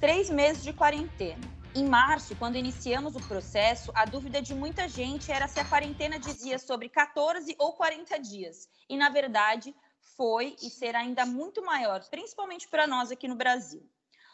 três meses de quarentena. Em março, quando iniciamos o processo, a dúvida de muita gente era se a quarentena dizia sobre 14 ou 40 dias. E, na verdade, foi e será ainda muito maior, principalmente para nós aqui no Brasil.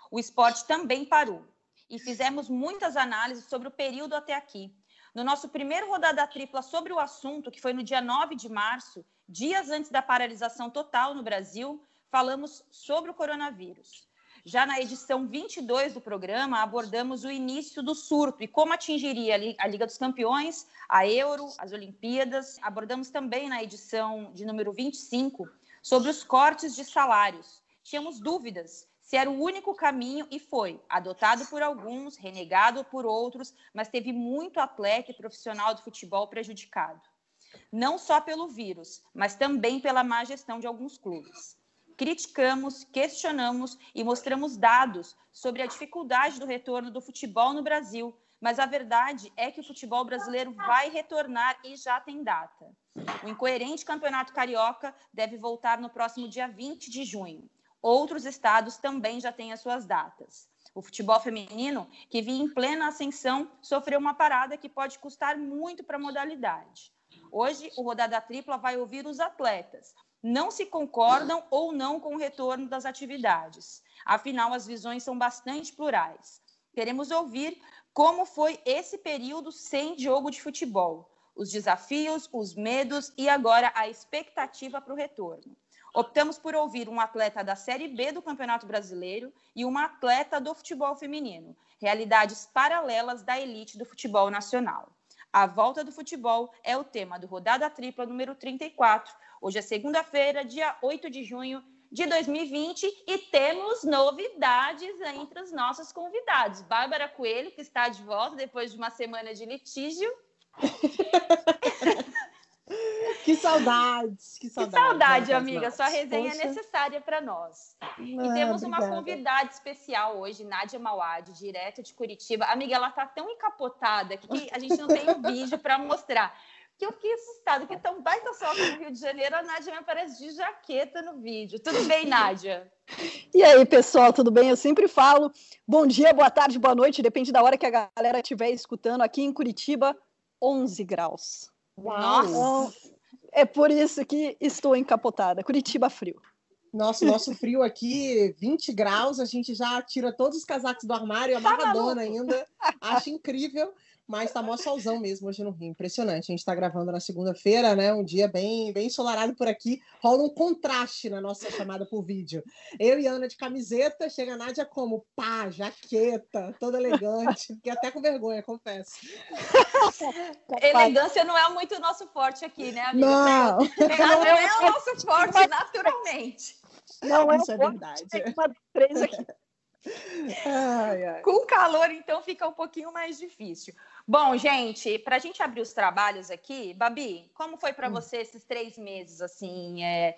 O esporte também parou e fizemos muitas análises sobre o período até aqui. No nosso primeiro rodada tripla sobre o assunto, que foi no dia 9 de março, dias antes da paralisação total no Brasil, falamos sobre o coronavírus. Já na edição 22 do programa, abordamos o início do surto e como atingiria a Liga dos Campeões, a Euro, as Olimpíadas. Abordamos também na edição de número 25 sobre os cortes de salários. Tínhamos dúvidas se era o único caminho e foi adotado por alguns, renegado por outros, mas teve muito atleta e profissional do futebol prejudicado. Não só pelo vírus, mas também pela má gestão de alguns clubes criticamos, questionamos e mostramos dados sobre a dificuldade do retorno do futebol no Brasil, mas a verdade é que o futebol brasileiro vai retornar e já tem data. O incoerente Campeonato Carioca deve voltar no próximo dia 20 de junho. Outros estados também já têm as suas datas. O futebol feminino, que vinha em plena ascensão, sofreu uma parada que pode custar muito para a modalidade. Hoje, o Rodada Tripla vai ouvir os atletas, não se concordam ou não com o retorno das atividades. Afinal, as visões são bastante plurais. Queremos ouvir como foi esse período sem jogo de futebol, os desafios, os medos e agora a expectativa para o retorno. Optamos por ouvir um atleta da Série B do Campeonato Brasileiro e uma atleta do futebol feminino, realidades paralelas da elite do futebol nacional. A volta do futebol é o tema do Rodada Tripla número 34, Hoje é segunda-feira, dia 8 de junho de 2020 e temos novidades entre os nossos convidados. Bárbara Coelho, que está de volta depois de uma semana de litígio. que saudades, que saudade. Que saudade, amiga. Sua resenha é Poxa. é necessária para nós. Ah, e temos uma convidada especial hoje, Nádia Mauad, direto de Curitiba. Amiga, ela está tão encapotada que a gente não tem um vídeo para mostrar que eu fiquei assustada, que tão baita sol no Rio de Janeiro, a Nádia me aparece de jaqueta no vídeo. Tudo bem, Nádia? E aí, pessoal, tudo bem? Eu sempre falo bom dia, boa tarde, boa noite, depende da hora que a galera estiver escutando. Aqui em Curitiba, 11 graus. Nossa! Então, é por isso que estou encapotada. Curitiba frio. Nosso, nosso frio aqui, 20 graus, a gente já tira todos os casacos do armário, amarradona tá ainda. Acho incrível mas tá mó solzão mesmo hoje no Rio. Impressionante. A gente está gravando na segunda-feira, né? Um dia bem, bem ensolarado por aqui. Rola um contraste na nossa chamada por vídeo. Eu e Ana de camiseta, chega a Nádia como pá, jaqueta, toda elegante. Fiquei até com vergonha, confesso. Elegância não é muito o nosso forte aqui, né, amiga? Não, não é o nosso forte naturalmente. Não é, Isso é verdade. Uma três aqui. Ai, ai. Com calor, então, fica um pouquinho mais difícil. Bom, gente, para a gente abrir os trabalhos aqui, Babi, como foi para hum. você esses três meses? Assim, é...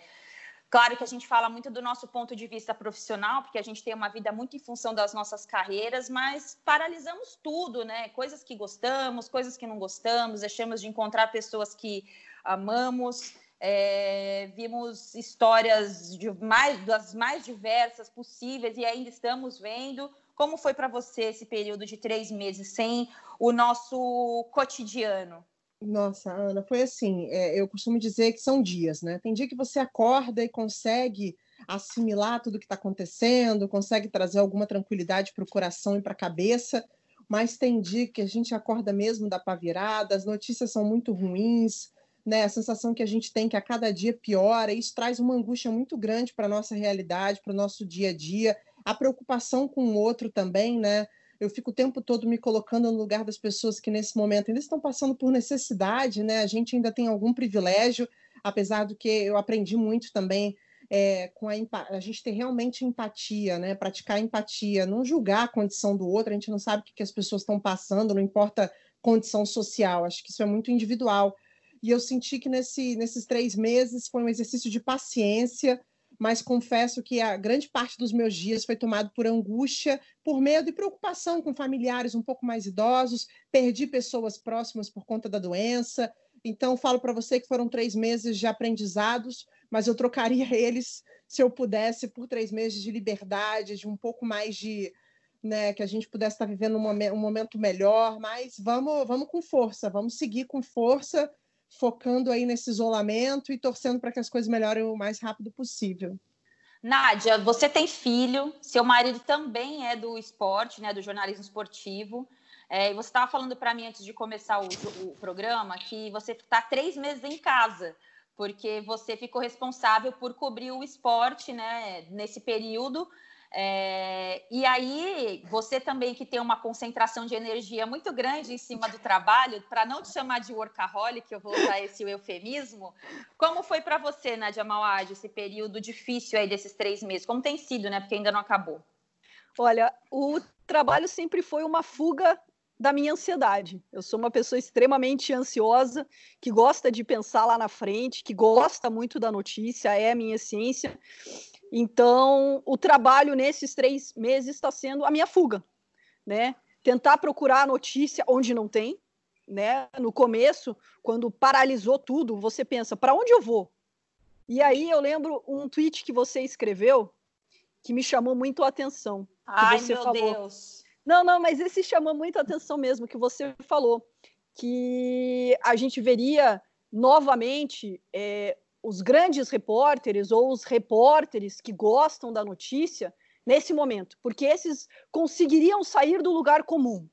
claro que a gente fala muito do nosso ponto de vista profissional, porque a gente tem uma vida muito em função das nossas carreiras, mas paralisamos tudo, né? Coisas que gostamos, coisas que não gostamos, deixamos de encontrar pessoas que amamos. É, vimos histórias de mais, das mais diversas possíveis e ainda estamos vendo. Como foi para você esse período de três meses sem o nosso cotidiano? Nossa, Ana, foi assim. É, eu costumo dizer que são dias, né? Tem dia que você acorda e consegue assimilar tudo que está acontecendo, consegue trazer alguma tranquilidade para o coração e para a cabeça, mas tem dia que a gente acorda mesmo da pá virada, as notícias são muito ruins, né, a sensação que a gente tem que a cada dia piora, isso traz uma angústia muito grande para a nossa realidade, para o nosso dia a dia, a preocupação com o outro também, né? Eu fico o tempo todo me colocando no lugar das pessoas que nesse momento ainda estão passando por necessidade, né? A gente ainda tem algum privilégio, apesar do que eu aprendi muito também é, com a, a gente ter realmente empatia, né? Praticar empatia, não julgar a condição do outro, a gente não sabe o que, que as pessoas estão passando, não importa condição social, acho que isso é muito individual e eu senti que nesse, nesses três meses foi um exercício de paciência, mas confesso que a grande parte dos meus dias foi tomado por angústia, por medo e preocupação com familiares um pouco mais idosos, perdi pessoas próximas por conta da doença. Então, falo para você que foram três meses de aprendizados, mas eu trocaria eles, se eu pudesse, por três meses de liberdade, de um pouco mais de né, que a gente pudesse estar vivendo um momento, um momento melhor, mas vamos, vamos com força, vamos seguir com força, focando aí nesse isolamento e torcendo para que as coisas melhorem o mais rápido possível. Nádia, você tem filho, seu marido também é do esporte, né, do jornalismo esportivo. É, você estava falando para mim antes de começar o, o programa que você está três meses em casa, porque você ficou responsável por cobrir o esporte né, nesse período. É, e aí, você também que tem uma concentração de energia muito grande em cima do trabalho, para não te chamar de workaholic, eu vou usar esse eufemismo, como foi para você, Nadia Mawad, esse período difícil aí desses três meses? Como tem sido, né? Porque ainda não acabou. Olha, o trabalho sempre foi uma fuga da minha ansiedade. Eu sou uma pessoa extremamente ansiosa, que gosta de pensar lá na frente, que gosta muito da notícia, é a minha ciência. Então, o trabalho nesses três meses está sendo a minha fuga, né? Tentar procurar a notícia onde não tem, né? No começo, quando paralisou tudo, você pensa, para onde eu vou? E aí eu lembro um tweet que você escreveu que me chamou muito a atenção. Ai, você meu falou, Deus! Não, não, mas esse chamou muito a atenção mesmo, que você falou, que a gente veria novamente é, os grandes repórteres ou os repórteres que gostam da notícia nesse momento, porque esses conseguiriam sair do lugar comum.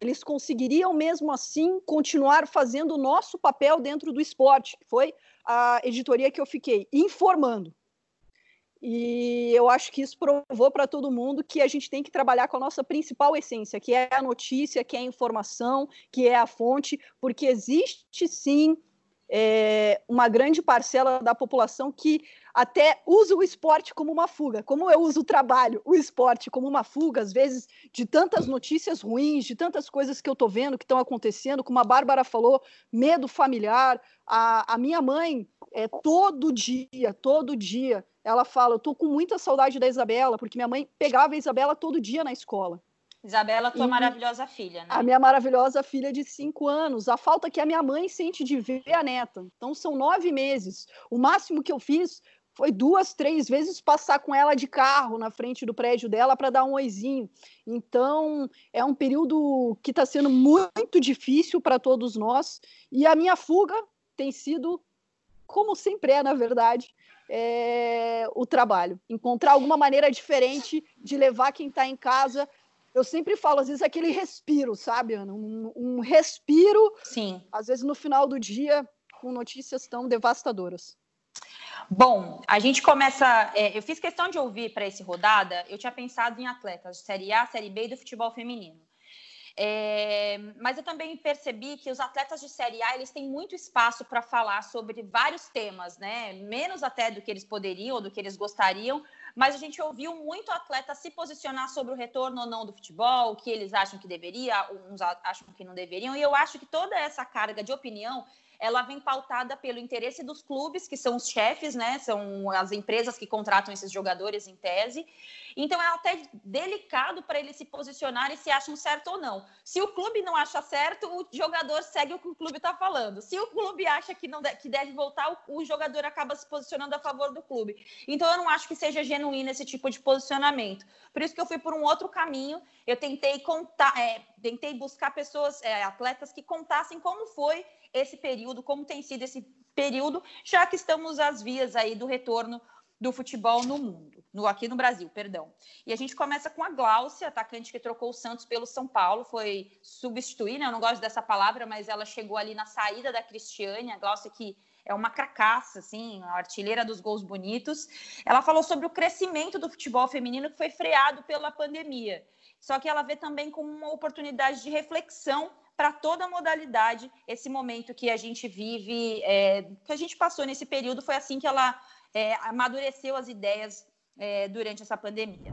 Eles conseguiriam mesmo assim continuar fazendo o nosso papel dentro do esporte, que foi a editoria que eu fiquei informando. E eu acho que isso provou para todo mundo que a gente tem que trabalhar com a nossa principal essência, que é a notícia, que é a informação, que é a fonte, porque existe sim é, uma grande parcela da população que até usa o esporte como uma fuga, como eu uso o trabalho, o esporte como uma fuga, às vezes, de tantas notícias ruins, de tantas coisas que eu estou vendo que estão acontecendo, como a Bárbara falou, medo familiar. A, a minha mãe, é, todo dia, todo dia, ela fala: Eu estou com muita saudade da Isabela, porque minha mãe pegava a Isabela todo dia na escola. Isabela, tua e maravilhosa filha, né? A minha maravilhosa filha de cinco anos. A falta que a minha mãe sente de ver a neta. Então, são nove meses. O máximo que eu fiz foi duas, três vezes passar com ela de carro na frente do prédio dela para dar um oizinho. Então, é um período que está sendo muito difícil para todos nós. E a minha fuga tem sido, como sempre é, na verdade, é, o trabalho. Encontrar alguma maneira diferente de levar quem está em casa eu sempre falo, às vezes, aquele respiro, sabe, Ana? Um, um, respiro. Sim. Às vezes, no final do dia, com notícias tão devastadoras. Bom, a gente começa. É, eu fiz questão de ouvir para esse rodada. Eu tinha pensado em atletas de Série A, Série B e do futebol feminino. É, mas eu também percebi que os atletas de Série A eles têm muito espaço para falar sobre vários temas, né? Menos até do que eles poderiam ou do que eles gostariam, mas a gente ouviu muito atleta se posicionar sobre o retorno ou não do futebol, o que eles acham que deveria, uns acham que não deveriam, e eu acho que toda essa carga de opinião ela vem pautada pelo interesse dos clubes, que são os chefes, né? São as empresas que contratam esses jogadores em tese. Então é até delicado para eles se posicionarem se acham certo ou não. Se o clube não acha certo, o jogador segue o que o clube está falando. Se o clube acha que não que deve voltar, o, o jogador acaba se posicionando a favor do clube. Então eu não acho que seja genuíno esse tipo de posicionamento. Por isso que eu fui por um outro caminho. Eu tentei contar, é, tentei buscar pessoas, é, atletas que contassem como foi esse período, como tem sido esse período, já que estamos às vias aí do retorno do futebol no mundo, no, aqui no Brasil, perdão. E a gente começa com a Gláucia, atacante que trocou o Santos pelo São Paulo, foi substituir, né? Eu não gosto dessa palavra, mas ela chegou ali na saída da Cristiane, a Gláucia que é uma cracaça, assim, a artilheira dos gols bonitos. Ela falou sobre o crescimento do futebol feminino que foi freado pela pandemia. Só que ela vê também como uma oportunidade de reflexão para toda a modalidade esse momento que a gente vive, é, que a gente passou nesse período, foi assim que ela é, amadureceu as ideias é, durante essa pandemia.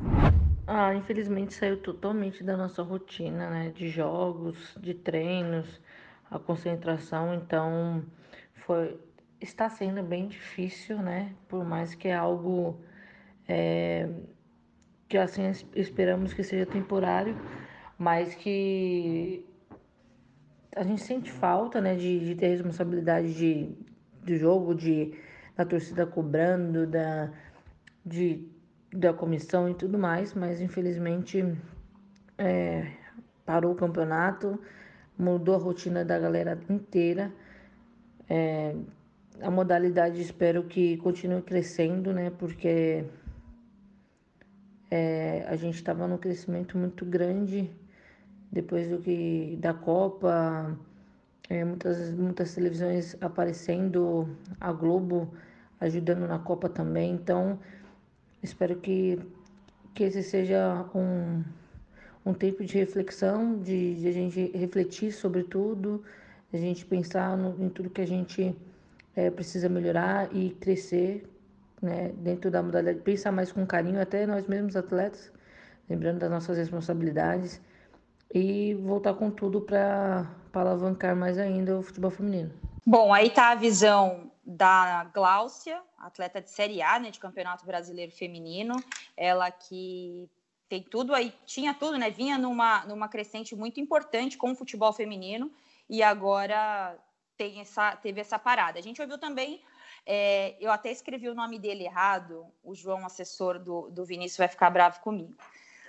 Ah, infelizmente saiu totalmente da nossa rotina, né? De jogos, de treinos, a concentração, então foi está sendo bem difícil, né? Por mais que é algo é, que assim esperamos que seja temporário, mas que a gente sente falta, né, de, de ter responsabilidade de, do jogo, de da torcida cobrando, da, de, da comissão e tudo mais, mas infelizmente é, parou o campeonato, mudou a rotina da galera inteira. É, a modalidade espero que continue crescendo, né? Porque é, a gente estava num crescimento muito grande depois do que da Copa, é, muitas, muitas televisões aparecendo, a Globo ajudando na Copa também. Então, espero que, que esse seja um, um tempo de reflexão, de, de a gente refletir sobre tudo, a gente pensar no, em tudo que a gente é, precisa melhorar e crescer né, dentro da modalidade, pensar mais com carinho, até nós mesmos atletas, lembrando das nossas responsabilidades e voltar com tudo para alavancar mais ainda o futebol feminino. Bom, aí está a visão da Gláucia, atleta de Série A, né, de Campeonato Brasileiro Feminino, ela que tem tudo aí, tinha tudo, né, vinha numa, numa crescente muito importante com o futebol feminino e agora tem essa, teve essa parada. A gente ouviu também, é, eu até escrevi o nome dele errado, o João, assessor do, do Vinícius, vai ficar bravo comigo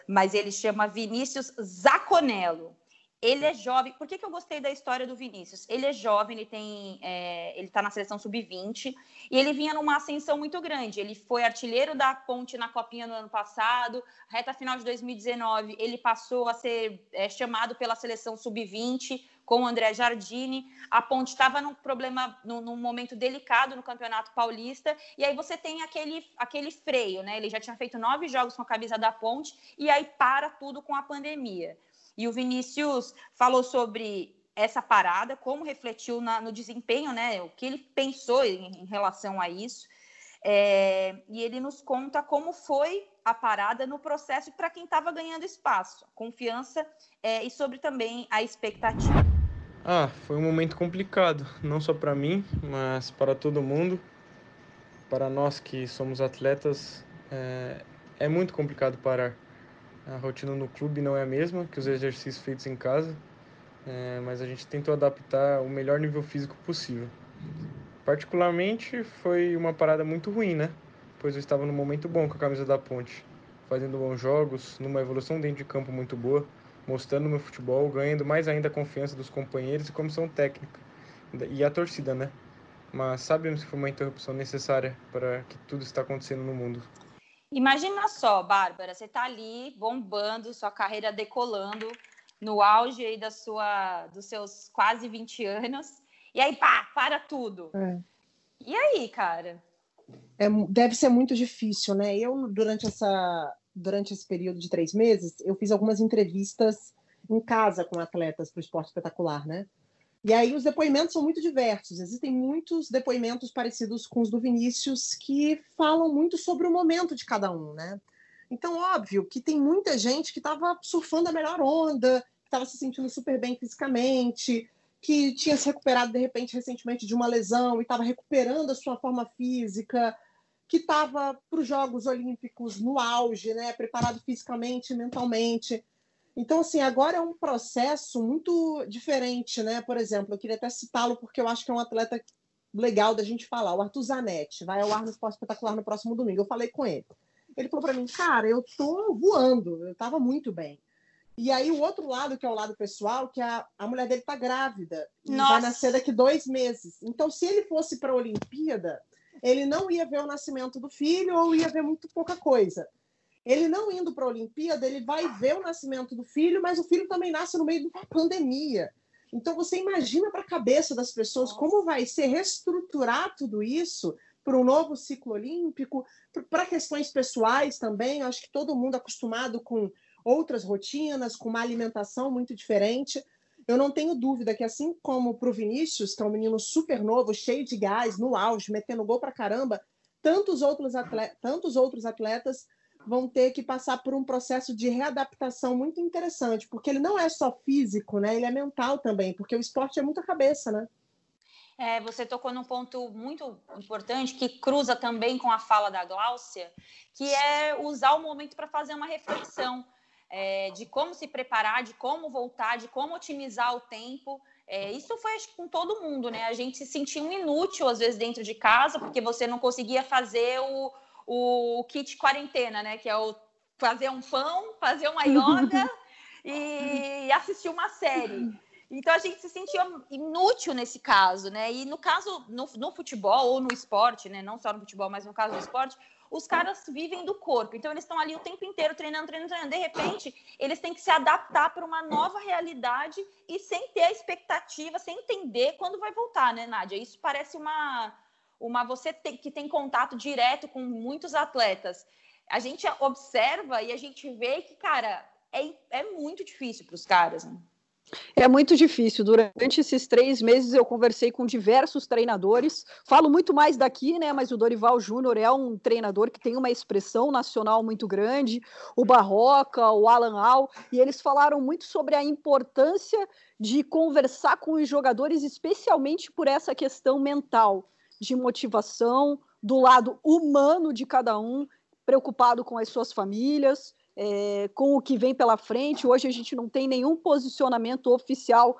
mas ele chama Vinícius Zaconello. Ele é jovem. Por que, que eu gostei da história do Vinícius? Ele é jovem, ele tem, é, ele está na seleção sub-20 e ele vinha numa ascensão muito grande. Ele foi artilheiro da Ponte na Copinha no ano passado. Reta final de 2019, ele passou a ser é, chamado pela seleção sub-20 com o André Jardine. A Ponte estava num problema, num, num, momento delicado no Campeonato Paulista, e aí você tem aquele, aquele freio, né? Ele já tinha feito nove jogos com a camisa da Ponte, e aí para tudo com a pandemia. E o Vinícius falou sobre essa parada, como refletiu na, no desempenho, né? O que ele pensou em, em relação a isso. É, e ele nos conta como foi a parada no processo para quem estava ganhando espaço, confiança é, e sobre também a expectativa. Ah, foi um momento complicado, não só para mim, mas para todo mundo. Para nós que somos atletas, é, é muito complicado parar. A rotina no clube não é a mesma que os exercícios feitos em casa, é, mas a gente tentou adaptar o melhor nível físico possível. Particularmente foi uma parada muito ruim, né? Pois eu estava num momento bom com a camisa da Ponte, fazendo bons jogos, numa evolução dentro de campo muito boa, mostrando meu futebol, ganhando mais ainda a confiança dos companheiros e comissão técnica e a torcida, né? Mas sabemos que foi uma interrupção necessária para que tudo está acontecendo no mundo. Imagina só, Bárbara, você está ali bombando, sua carreira decolando, no auge aí da sua, dos seus quase 20 anos, e aí pá, para tudo. É. E aí, cara? É, deve ser muito difícil, né? Eu, durante, essa, durante esse período de três meses, eu fiz algumas entrevistas em casa com atletas para o esporte espetacular, né? E aí os depoimentos são muito diversos. Existem muitos depoimentos parecidos com os do Vinícius que falam muito sobre o momento de cada um, né? Então, óbvio que tem muita gente que estava surfando a melhor onda, que estava se sentindo super bem fisicamente, que tinha se recuperado de repente recentemente de uma lesão e estava recuperando a sua forma física, que estava para os Jogos Olímpicos no auge, né, preparado fisicamente, mentalmente. Então, assim, agora é um processo muito diferente, né? Por exemplo, eu queria até citá-lo porque eu acho que é um atleta legal da gente falar. O Arthur Zanetti vai ao ar no Esporte Espetacular no próximo domingo. Eu falei com ele. Ele falou para mim, cara, eu tô voando, eu estava muito bem. E aí o outro lado, que é o lado pessoal, que a, a mulher dele tá grávida e Nossa. vai nascer daqui dois meses. Então, se ele fosse para a Olimpíada, ele não ia ver o nascimento do filho ou ia ver muito pouca coisa. Ele não indo para a Olimpíada, ele vai ver o nascimento do filho, mas o filho também nasce no meio de uma pandemia. Então você imagina para a cabeça das pessoas como vai ser reestruturar tudo isso para um novo ciclo olímpico, para questões pessoais também. Acho que todo mundo acostumado com outras rotinas, com uma alimentação muito diferente. Eu não tenho dúvida que, assim como para o Vinícius, que é um menino super novo, cheio de gás, no auge, metendo gol para caramba, tantos outros, atletas, tantos outros atletas vão ter que passar por um processo de readaptação muito interessante, porque ele não é só físico, né? Ele é mental também, porque o esporte é muita cabeça, né? É, você tocou num ponto muito importante que cruza também com a fala da Gláucia, que é usar o momento para fazer uma reflexão é, de como se preparar, de como voltar, de como otimizar o tempo. É, isso foi acho, com todo mundo, né? A gente se sentia um inútil, às vezes, dentro de casa, porque você não conseguia fazer o, o kit quarentena, né? Que é o fazer um pão, fazer uma yoga e assistir uma série. Então a gente se sentia inútil nesse caso, né? E no caso, no, no, futebol ou no esporte, né? Não só no futebol, mas no caso do esporte, os caras vivem do corpo. Então eles estão ali o tempo inteiro treinando, treinando, treinando. De repente, eles têm que se adaptar para uma nova realidade e sem ter a expectativa, sem entender quando vai voltar, né, Nádia? Isso parece uma. uma você que tem contato direto com muitos atletas. A gente observa e a gente vê que, cara, é, é muito difícil para os caras. Né? É muito difícil. Durante esses três meses eu conversei com diversos treinadores. Falo muito mais daqui, né? Mas o Dorival Júnior é um treinador que tem uma expressão nacional muito grande. O Barroca, o Alan Al, e eles falaram muito sobre a importância de conversar com os jogadores, especialmente por essa questão mental, de motivação, do lado humano de cada um, preocupado com as suas famílias é, com o que vem pela frente. Hoje a gente não tem nenhum posicionamento oficial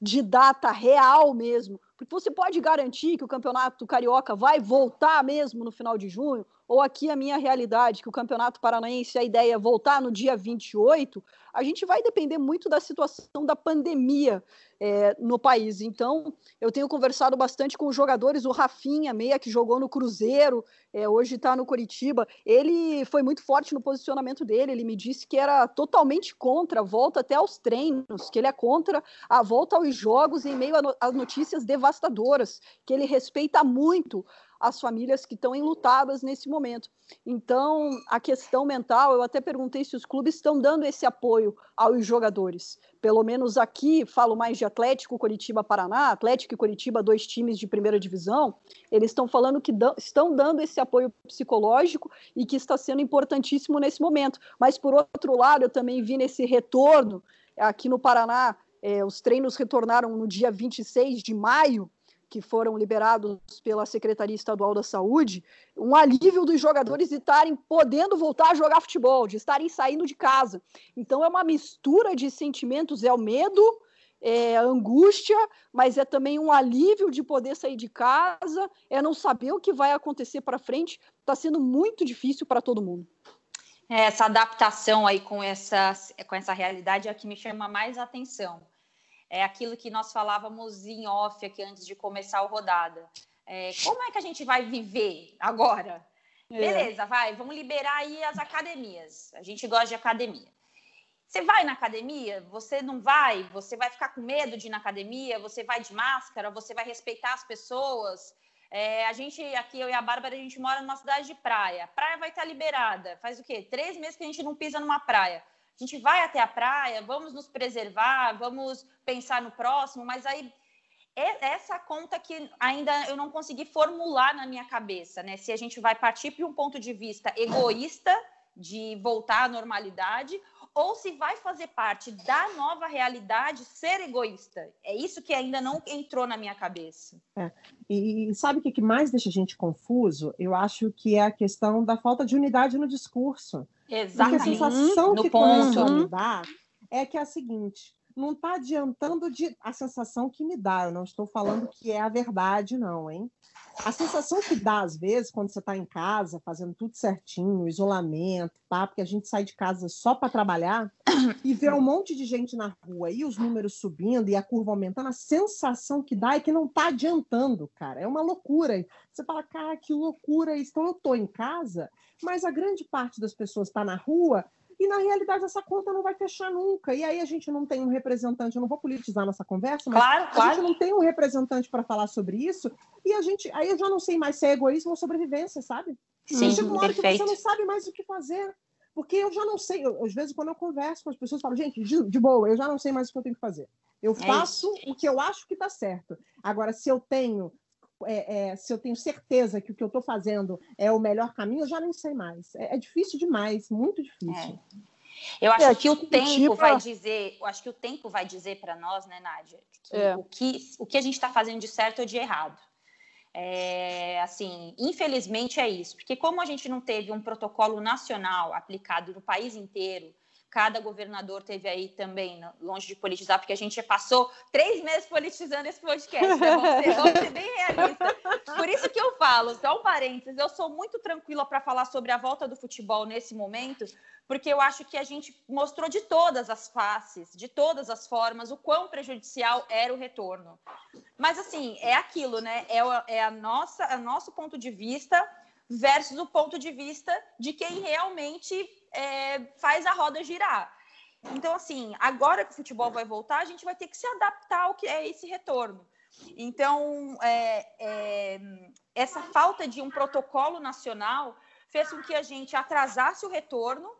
de data real mesmo, porque você pode garantir que o campeonato carioca vai voltar mesmo no final de junho, ou aqui a minha realidade, que o campeonato paranaense, a ideia é voltar no dia 28, a gente vai depender muito da situação da pandemia é, no país. Então, eu tenho conversado bastante com os jogadores, o Rafinha, meia que jogou no Cruzeiro, é, hoje está no Curitiba, ele foi muito forte no posicionamento dele, ele me disse que era totalmente contra a volta até aos treinos, que ele é contra a volta aos jogos em meio às notícias devastadoras, que ele respeita muito as famílias que estão enlutadas nesse momento. Então, a questão mental, eu até perguntei se os clubes estão dando esse apoio aos jogadores. Pelo menos aqui, falo mais de Atlético, Curitiba, Paraná, Atlético e Curitiba, dois times de primeira divisão, eles estão falando que estão dando esse apoio psicológico e que está sendo importantíssimo nesse momento. Mas, por outro lado, eu também vi nesse retorno, aqui no Paraná, é, os treinos retornaram no dia 26 de maio, que foram liberados pela Secretaria Estadual da Saúde, um alívio dos jogadores de estarem podendo voltar a jogar futebol, de estarem saindo de casa. Então é uma mistura de sentimentos, é o medo, é angústia, mas é também um alívio de poder sair de casa, é não saber o que vai acontecer para frente. Está sendo muito difícil para todo mundo. É, essa adaptação aí com essa, com essa realidade é a que me chama mais atenção é aquilo que nós falávamos em off aqui antes de começar a rodada. É, como é que a gente vai viver agora? É. Beleza, vai, vamos liberar aí as academias. A gente gosta de academia. Você vai na academia, você não vai, você vai ficar com medo de ir na academia, você vai de máscara, você vai respeitar as pessoas. É, a gente, aqui, eu e a Bárbara, a gente mora numa cidade de praia. A praia vai estar liberada. Faz o quê? Três meses que a gente não pisa numa praia a gente vai até a praia, vamos nos preservar, vamos pensar no próximo, mas aí é essa conta que ainda eu não consegui formular na minha cabeça, né? Se a gente vai partir para um ponto de vista egoísta de voltar à normalidade ou se vai fazer parte da nova realidade ser egoísta. É isso que ainda não entrou na minha cabeça. É. E sabe o que mais deixa a gente confuso? Eu acho que é a questão da falta de unidade no discurso. Exatamente. Porque a sensação no que ponto. me dar é que é a seguinte: não está adiantando de a sensação que me dá. Eu não estou falando que é a verdade, não, hein? A sensação que dá, às vezes, quando você está em casa, fazendo tudo certinho, isolamento, tá? porque a gente sai de casa só para trabalhar e vê um monte de gente na rua e os números subindo e a curva aumentando, a sensação que dá é que não está adiantando, cara. É uma loucura. Você fala, cara, que loucura isso. Então, eu estou em casa, mas a grande parte das pessoas está na rua e na realidade essa conta não vai fechar nunca. E aí a gente não tem um representante, eu não vou politizar nossa conversa, mas claro, a claro. gente não tem um representante para falar sobre isso, e a gente, aí eu já não sei mais se é egoísmo ou sobrevivência, sabe? Sim, chega uma hora que você não sabe mais o que fazer. Porque eu já não sei, eu, às vezes quando eu converso com as pessoas, eu falo, gente, de, de boa, eu já não sei mais o que eu tenho que fazer. Eu é faço o que eu acho que está certo. Agora, se eu tenho é, é, se eu tenho certeza que o que eu estou fazendo é o melhor caminho, eu já nem sei mais. É, é difícil demais, muito difícil. É. Eu acho é, que o tempo tipo... vai dizer, eu acho que o tempo vai dizer para nós, né, Nádia, que é. o que o que a gente está fazendo de certo ou de errado. É, assim, infelizmente é isso, porque como a gente não teve um protocolo nacional aplicado no país inteiro, cada governador teve aí também, longe de politizar, porque a gente passou três meses politizando esse podcast, né? vamos, ser, bem realistas. Por isso que eu falo, só um parênteses, eu sou muito tranquila para falar sobre a volta do futebol nesse momento, porque eu acho que a gente mostrou de todas as faces, de todas as formas, o quão prejudicial era o retorno. Mas, assim, é aquilo, né? É, é a nossa, a nosso ponto de vista versus o ponto de vista de quem realmente é, faz a roda girar. Então, assim, agora que o futebol vai voltar, a gente vai ter que se adaptar ao que é esse retorno. Então, é, é, essa falta de um protocolo nacional fez com que a gente atrasasse o retorno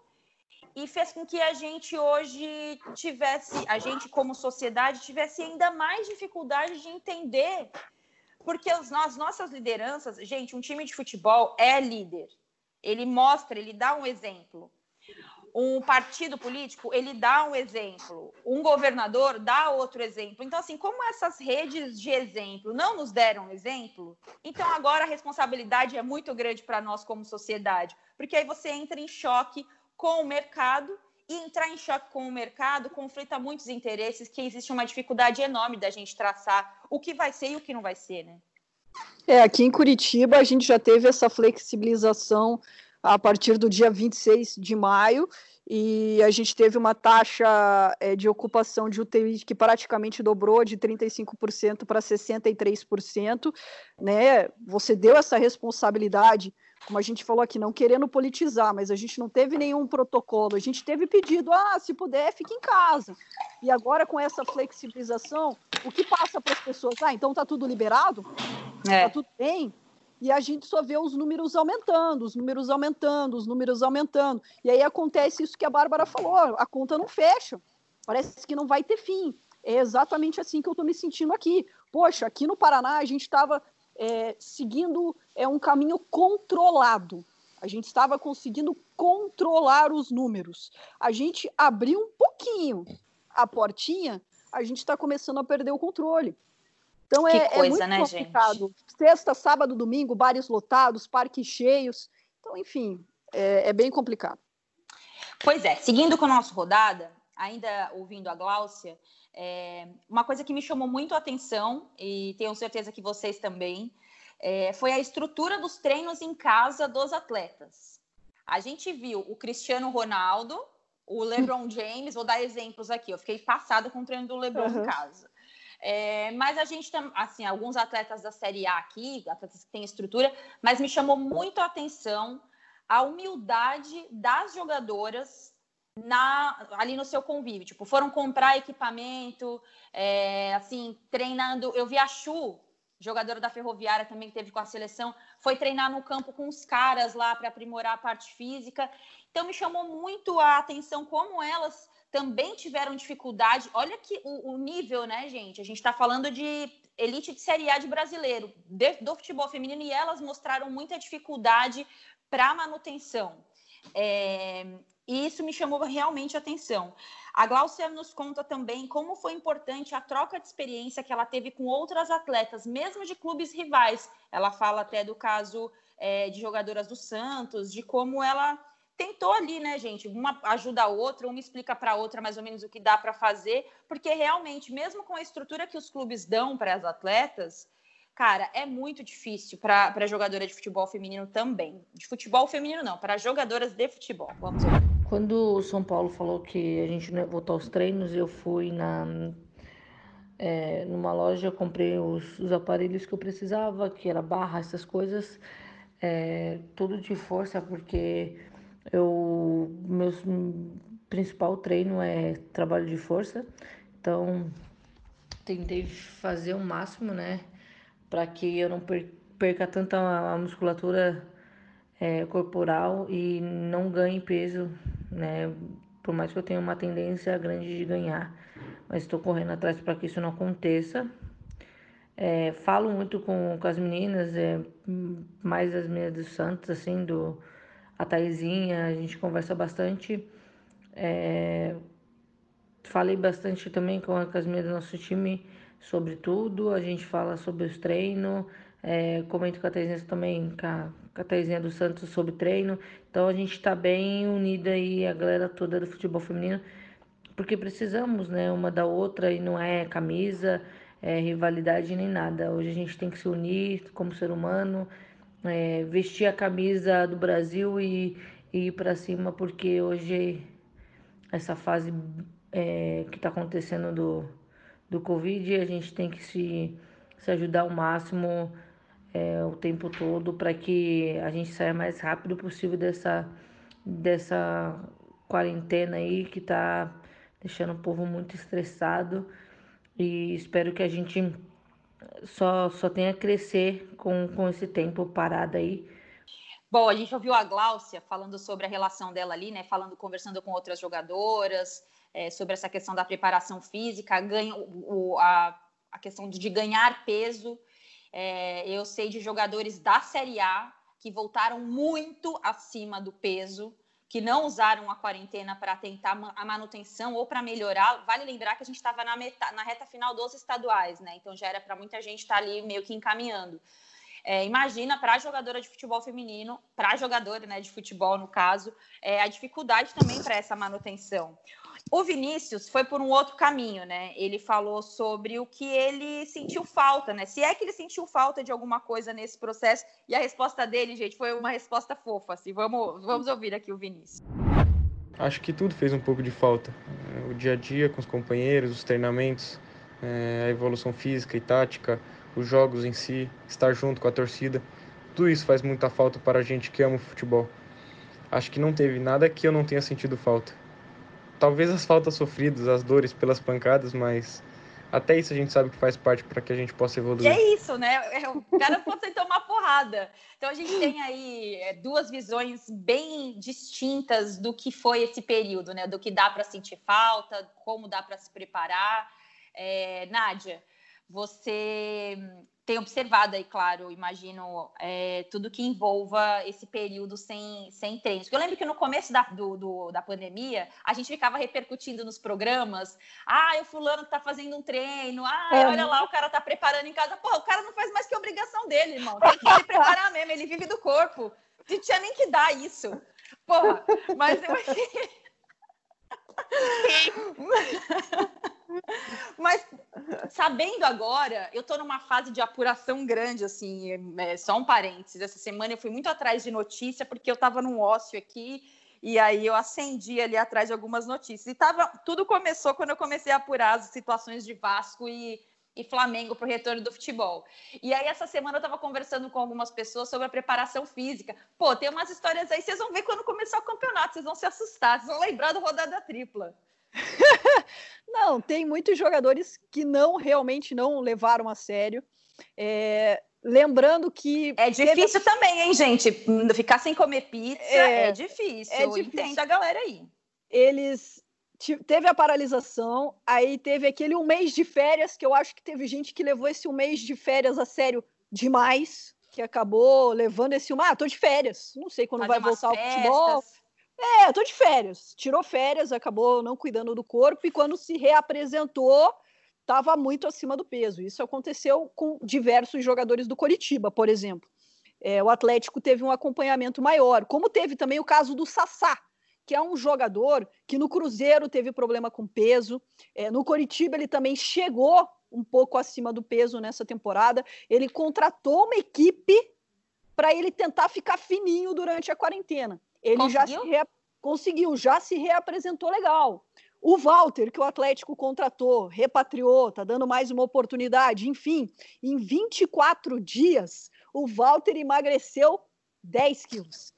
e fez com que a gente hoje tivesse, a gente como sociedade, tivesse ainda mais dificuldade de entender, porque as nossas lideranças, gente, um time de futebol é líder, ele mostra, ele dá um exemplo um partido político, ele dá um exemplo, um governador dá outro exemplo. Então, assim, como essas redes de exemplo não nos deram exemplo, então agora a responsabilidade é muito grande para nós como sociedade, porque aí você entra em choque com o mercado e entrar em choque com o mercado conflita muitos interesses, que existe uma dificuldade enorme da gente traçar o que vai ser e o que não vai ser, né? É, aqui em Curitiba a gente já teve essa flexibilização a partir do dia 26 de maio, e a gente teve uma taxa é, de ocupação de UTI que praticamente dobrou de 35% para 63%, né? Você deu essa responsabilidade, como a gente falou aqui, não querendo politizar, mas a gente não teve nenhum protocolo, a gente teve pedido, ah, se puder, fique em casa. E agora com essa flexibilização, o que passa para as pessoas? Ah, então tá tudo liberado? É. Tá tudo bem? E a gente só vê os números aumentando, os números aumentando, os números aumentando. E aí acontece isso que a Bárbara falou: a conta não fecha, parece que não vai ter fim. É exatamente assim que eu estou me sentindo aqui. Poxa, aqui no Paraná a gente estava é, seguindo é, um caminho controlado. A gente estava conseguindo controlar os números. A gente abriu um pouquinho a portinha, a gente está começando a perder o controle. Então que é, coisa, é muito né, complicado. Gente? Sexta, sábado, domingo, bares lotados, parques cheios. Então, enfim, é, é bem complicado. Pois é, seguindo com a nossa rodada, ainda ouvindo a Gláucia, é, uma coisa que me chamou muito a atenção, e tenho certeza que vocês também, é, foi a estrutura dos treinos em casa dos atletas. A gente viu o Cristiano Ronaldo, o LeBron James, vou dar exemplos aqui, eu fiquei passada com o treino do LeBron uhum. em casa. É, mas a gente tem, assim, alguns atletas da Série A aqui, atletas que têm estrutura, mas me chamou muito a atenção a humildade das jogadoras na, ali no seu convívio. Tipo, foram comprar equipamento, é, assim, treinando. Eu vi a Chu, jogadora da Ferroviária também que teve com a seleção, foi treinar no campo com os caras lá para aprimorar a parte física. Então me chamou muito a atenção como elas também tiveram dificuldade. Olha que o, o nível, né, gente? A gente está falando de elite de Série A de brasileiro, de, do futebol feminino, e elas mostraram muita dificuldade para manutenção. É, e isso me chamou realmente atenção. A Glaucia nos conta também como foi importante a troca de experiência que ela teve com outras atletas, mesmo de clubes rivais. Ela fala até do caso é, de jogadoras do Santos, de como ela tentou ali, né, gente? Uma ajuda a outra, uma explica para a outra mais ou menos o que dá para fazer, porque realmente, mesmo com a estrutura que os clubes dão para as atletas, cara, é muito difícil para jogadora de futebol feminino também. De futebol feminino, não, para jogadoras de futebol. Vamos ver. Quando o São Paulo falou que a gente não ia voltar aos treinos, eu fui na. É, numa loja, comprei os, os, aparelhos que eu precisava, que era barra, essas coisas, é, tudo de força, porque eu, meu principal treino é trabalho de força, então tentei fazer o máximo, né, para que eu não perca tanta a musculatura é, corporal e não ganhe peso, né, por mais que eu tenha uma tendência grande de ganhar, mas estou correndo atrás para que isso não aconteça. É, falo muito com, com as meninas, é, mais as meninas do Santos, assim, do a Taizinha, a gente conversa bastante. É, falei bastante também com, as meninas do nosso time sobre tudo, a gente fala sobre os treinos, é, comento com a Taizinha também, com a, a Taizinha do Santos sobre treino. Então a gente está bem unida aí, a galera toda do futebol feminino, porque precisamos, né, uma da outra e não é camisa, é, rivalidade nem nada. Hoje a gente tem que se unir como ser humano, é, vestir a camisa do Brasil e, e ir para cima, porque hoje essa fase é, que está acontecendo do, do Covid, a gente tem que se, se ajudar ao máximo é, o tempo todo para que a gente saia mais rápido possível dessa, dessa quarentena aí que está deixando o povo muito estressado. E espero que a gente só, só tenha a crescer com, com esse tempo parado aí. Bom, a gente ouviu a Gláucia falando sobre a relação dela ali, né? Falando, conversando com outras jogadoras, é, sobre essa questão da preparação física, ganho, o, a, a questão de ganhar peso. É, eu sei de jogadores da Série A que voltaram muito acima do peso, que não usaram a quarentena para tentar a manutenção ou para melhorar. Vale lembrar que a gente estava na, na, reta final dos estaduais, né? Então já era para muita gente estar tá ali meio que encaminhando. É, imagina para a jogadora de futebol feminino, para a jogadora né, de futebol, no caso, é, a dificuldade também para essa manutenção. O Vinícius foi por um outro caminho, né? Ele falou sobre o que ele sentiu falta, né? Se é que ele sentiu falta de alguma coisa nesse processo. E a resposta dele, gente, foi uma resposta fofa. Assim. Vamos, vamos ouvir aqui o Vinícius. Acho que tudo fez um pouco de falta. O dia a dia com os companheiros, os treinamentos, é, a evolução física e tática, os jogos em si, estar junto com a torcida. Tudo isso faz muita falta para a gente que ama o futebol. Acho que não teve nada que eu não tenha sentido falta talvez as faltas sofridas, as dores pelas pancadas, mas até isso a gente sabe que faz parte para que a gente possa evoluir. E é isso, né? É, cara pode ser tomar porrada. Então a gente tem aí é, duas visões bem distintas do que foi esse período, né? Do que dá para sentir falta, como dá para se preparar. É, Nádia, você tem observado aí, claro, imagino, é, tudo que envolva esse período sem, sem treinos. Porque eu lembro que no começo da, do, do, da pandemia, a gente ficava repercutindo nos programas, ah, o fulano tá fazendo um treino, ah, é. olha lá, o cara tá preparando em casa. Pô, o cara não faz mais que obrigação dele, irmão. Tem que se preparar mesmo, ele vive do corpo. Não tinha nem que dar isso. Porra, mas eu. Mas sabendo agora, eu estou numa fase de apuração grande, assim, é, só um parênteses. Essa semana eu fui muito atrás de notícia, porque eu estava num ócio aqui, e aí eu acendi ali atrás de algumas notícias. E tava, tudo começou quando eu comecei a apurar as situações de Vasco e, e Flamengo para o retorno do futebol. E aí, essa semana, eu estava conversando com algumas pessoas sobre a preparação física. Pô, tem umas histórias aí, vocês vão ver quando começar o campeonato, vocês vão se assustar, vocês vão lembrar do rodada tripla. não, tem muitos jogadores que não realmente não levaram a sério. É, lembrando que. É difícil teve... também, hein, gente? Ficar sem comer pizza é, é difícil. É difícil. Entendo a galera aí. Eles. Teve a paralisação, aí teve aquele um mês de férias, que eu acho que teve gente que levou esse um mês de férias a sério demais, que acabou levando esse um. Ah, tô de férias, não sei quando Fazer vai voltar festas. o futebol é, tô de férias. Tirou férias, acabou não cuidando do corpo e quando se reapresentou, estava muito acima do peso. Isso aconteceu com diversos jogadores do Coritiba, por exemplo. É, o Atlético teve um acompanhamento maior, como teve também o caso do Sassá, que é um jogador que no Cruzeiro teve problema com peso, é, no Coritiba ele também chegou um pouco acima do peso nessa temporada. Ele contratou uma equipe para ele tentar ficar fininho durante a quarentena. Ele conseguiu? já se rea... conseguiu, já se reapresentou legal. O Walter, que o Atlético contratou, repatriou, tá dando mais uma oportunidade. Enfim, em 24 dias, o Walter emagreceu 10 quilos.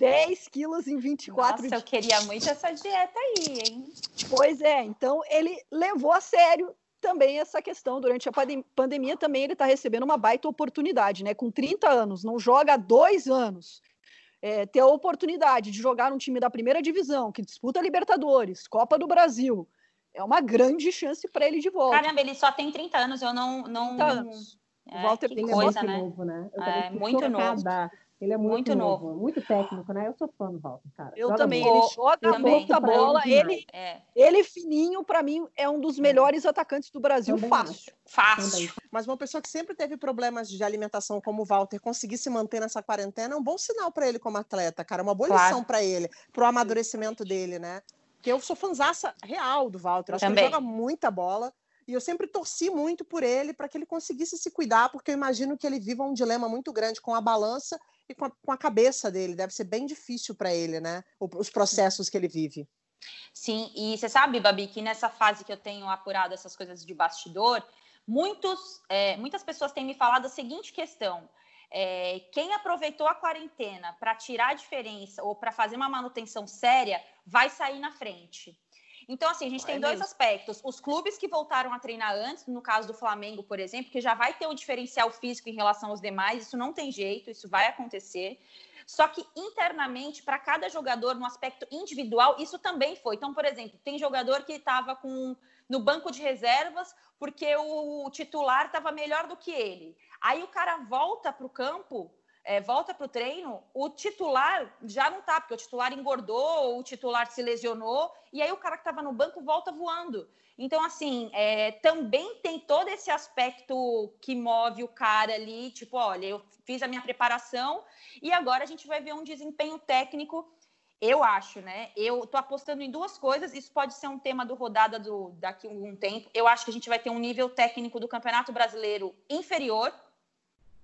10 quilos em 24 Nossa, dias. eu queria muito essa dieta aí, hein? Pois é, então ele levou a sério também essa questão. Durante a pandemia também ele está recebendo uma baita oportunidade, né? Com 30 anos, não joga há dois anos é, ter a oportunidade de jogar num time da primeira divisão, que disputa Libertadores, Copa do Brasil, é uma grande chance para ele de volta. Caramba, ele só tem 30 anos, eu não. não... 30 anos. É, o Walter tem coisa, né? novo, né? é, muito novo. Ele é muito, muito novo, novo, muito técnico, né? Eu sou fã do Walter, cara. Eu joga também, ele joga também. muita bola. Ele, é. ele fininho, para mim, é um dos melhores atacantes do Brasil, também fácil. Acho. Fácil. Mas uma pessoa que sempre teve problemas de alimentação como o Walter conseguir se manter nessa quarentena é um bom sinal para ele como atleta, cara. Uma boa claro. lição para ele, pro amadurecimento dele, né? Porque eu sou fanzaça real do Walter. Acho também. que ele joga muita bola. E eu sempre torci muito por ele para que ele conseguisse se cuidar, porque eu imagino que ele viva um dilema muito grande com a balança e com a, com a cabeça dele. Deve ser bem difícil para ele, né? Os processos que ele vive. Sim, e você sabe, Babi, que nessa fase que eu tenho apurado essas coisas de bastidor, muitos, é, muitas pessoas têm me falado a seguinte questão: é, quem aproveitou a quarentena para tirar a diferença ou para fazer uma manutenção séria vai sair na frente. Então, assim, a gente tem dois aspectos. Os clubes que voltaram a treinar antes, no caso do Flamengo, por exemplo, que já vai ter um diferencial físico em relação aos demais, isso não tem jeito, isso vai acontecer. Só que internamente, para cada jogador, no aspecto individual, isso também foi. Então, por exemplo, tem jogador que estava com no banco de reservas porque o titular estava melhor do que ele. Aí o cara volta para o campo, é, volta para o treino, o titular já não tá, porque o titular engordou, o titular se lesionou, e aí o cara que estava no banco volta voando. Então, assim, é, também tem todo esse aspecto que move o cara ali, tipo, olha, eu fiz a minha preparação e agora a gente vai ver um desempenho técnico. Eu acho, né? Eu tô apostando em duas coisas. Isso pode ser um tema do rodada do, daqui a algum tempo. Eu acho que a gente vai ter um nível técnico do Campeonato Brasileiro inferior.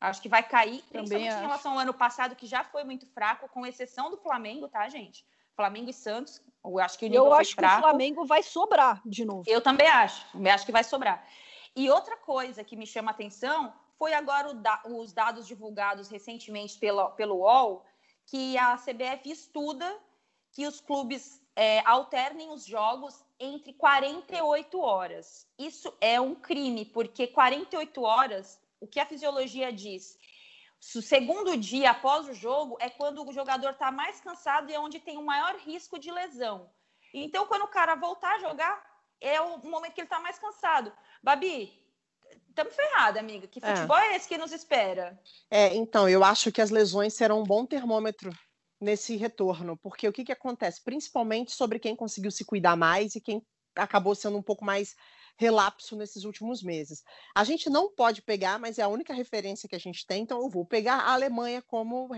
Acho que vai cair, Também principalmente acho. em relação ao ano passado, que já foi muito fraco, com exceção do Flamengo, tá, gente? Flamengo e Santos, eu acho que o Eu acho fraco. que o Flamengo vai sobrar de novo. Eu também acho. Eu acho que vai sobrar. E outra coisa que me chama a atenção foi agora da, os dados divulgados recentemente pela, pelo UOL, que a CBF estuda que os clubes é, alternem os jogos entre 48 horas. Isso é um crime, porque 48 horas, o que a fisiologia diz, o segundo dia após o jogo é quando o jogador está mais cansado e é onde tem o maior risco de lesão. Então, quando o cara voltar a jogar, é o momento que ele está mais cansado. Babi, estamos ferrados, amiga. Que é. futebol é. é esse que nos espera? É, então, eu acho que as lesões serão um bom termômetro nesse retorno, porque o que, que acontece? Principalmente sobre quem conseguiu se cuidar mais e quem acabou sendo um pouco mais relapso nesses últimos meses. A gente não pode pegar, mas é a única referência que a gente tem, então eu vou pegar a Alemanha como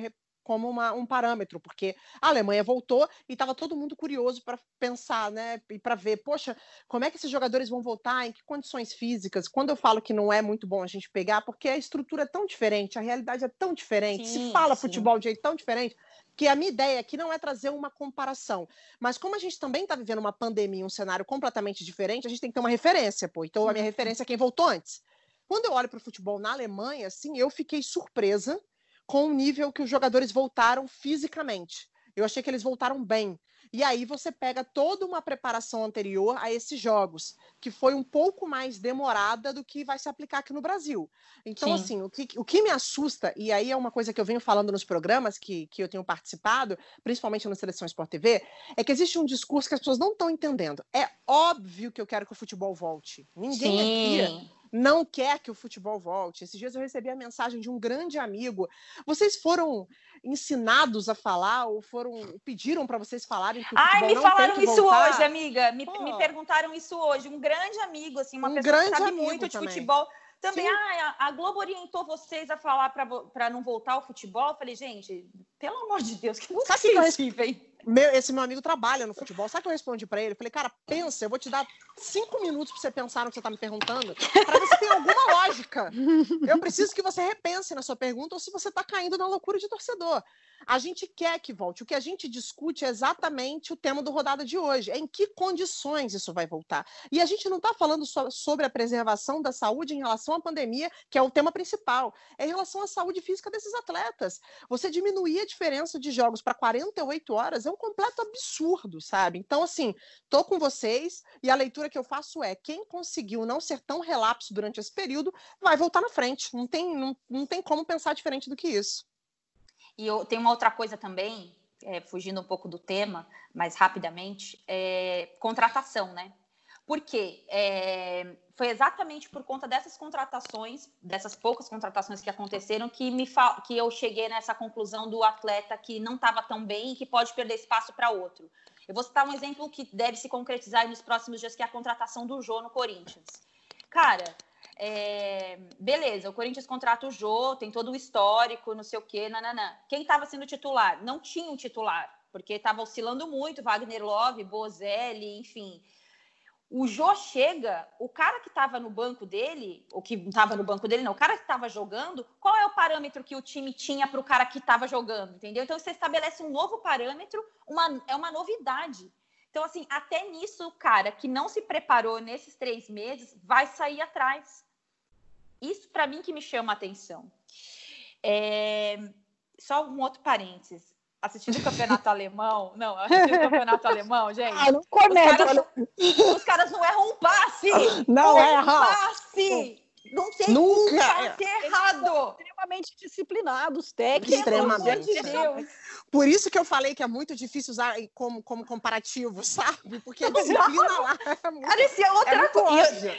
como uma, um parâmetro, porque a Alemanha voltou e estava todo mundo curioso para pensar, né, e para ver, poxa, como é que esses jogadores vão voltar, em que condições físicas? Quando eu falo que não é muito bom a gente pegar, porque a estrutura é tão diferente, a realidade é tão diferente, sim, se fala sim. futebol de jeito tão diferente, que a minha ideia aqui não é trazer uma comparação, mas como a gente também está vivendo uma pandemia, um cenário completamente diferente, a gente tem que ter uma referência, pô. Então a minha referência é quem voltou antes. Quando eu olho para o futebol na Alemanha, assim, eu fiquei surpresa com o nível que os jogadores voltaram fisicamente. Eu achei que eles voltaram bem. E aí você pega toda uma preparação anterior a esses jogos, que foi um pouco mais demorada do que vai se aplicar aqui no Brasil. Então, Sim. assim, o que, o que me assusta, e aí é uma coisa que eu venho falando nos programas que, que eu tenho participado, principalmente no Seleção Sport TV, é que existe um discurso que as pessoas não estão entendendo. É óbvio que eu quero que o futebol volte. Ninguém Sim. aqui não quer que o futebol volte. Esses dias eu recebi a mensagem de um grande amigo. Vocês foram ensinados a falar ou foram pediram para vocês falarem que o Ai, me falaram isso voltar? hoje, amiga. Me, me, perguntaram isso hoje. Um grande amigo, assim, uma um pessoa que sabe muito de futebol. Também, ah, a Globo orientou vocês a falar para não voltar ao futebol. Eu falei, gente, pelo amor de Deus, que música Sabe isso, velho? Meu, esse meu amigo trabalha no futebol. Sabe o que eu respondi para ele? Eu falei, cara, pensa, eu vou te dar cinco minutos para você pensar no que você tá me perguntando, para ver se tem alguma lógica. Eu preciso que você repense na sua pergunta ou se você tá caindo na loucura de torcedor. A gente quer que volte. O que a gente discute é exatamente o tema do rodada de hoje. É em que condições isso vai voltar. E a gente não está falando só sobre a preservação da saúde em relação à pandemia, que é o tema principal. É em relação à saúde física desses atletas. Você diminuir a diferença de jogos para 48 horas é um completo absurdo, sabe? Então, assim, tô com vocês e a leitura que eu faço é: quem conseguiu não ser tão relapso durante esse período vai voltar na frente. Não tem, não, não tem como pensar diferente do que isso. E eu, tem uma outra coisa também, é, fugindo um pouco do tema, mas rapidamente, é, contratação, né? Porque é, foi exatamente por conta dessas contratações, dessas poucas contratações que aconteceram, que, me que eu cheguei nessa conclusão do atleta que não estava tão bem e que pode perder espaço para outro. Eu vou citar um exemplo que deve se concretizar nos próximos dias, que é a contratação do Jô no Corinthians. Cara, é, beleza, o Corinthians contrata o Jô, tem todo o histórico, não sei o quê, nananã. Quem estava sendo titular? Não tinha um titular, porque estava oscilando muito, Wagner Love, Bozelli, enfim. O Jô chega, o cara que estava no banco dele, ou que não estava no banco dele, não, o cara que estava jogando, qual é o parâmetro que o time tinha para o cara que estava jogando, entendeu? Então você estabelece um novo parâmetro, uma, é uma novidade. Então, assim, até nisso, o cara que não se preparou nesses três meses vai sair atrás. Isso, para mim, que me chama a atenção. É... Só um outro parênteses assistindo o campeonato alemão. Não, assistindo o campeonato alemão, gente. Ah, não comenta. Os caras, os caras não erram um passe! Não, um erra! passe! Não tem Nunca. passe errado! Extremamente disciplinados, técnicos. Extremamente. De Deus. Por isso que eu falei que é muito difícil usar como, como comparativo, sabe? Porque a disciplina lá é muito, Parecia outra é coisa.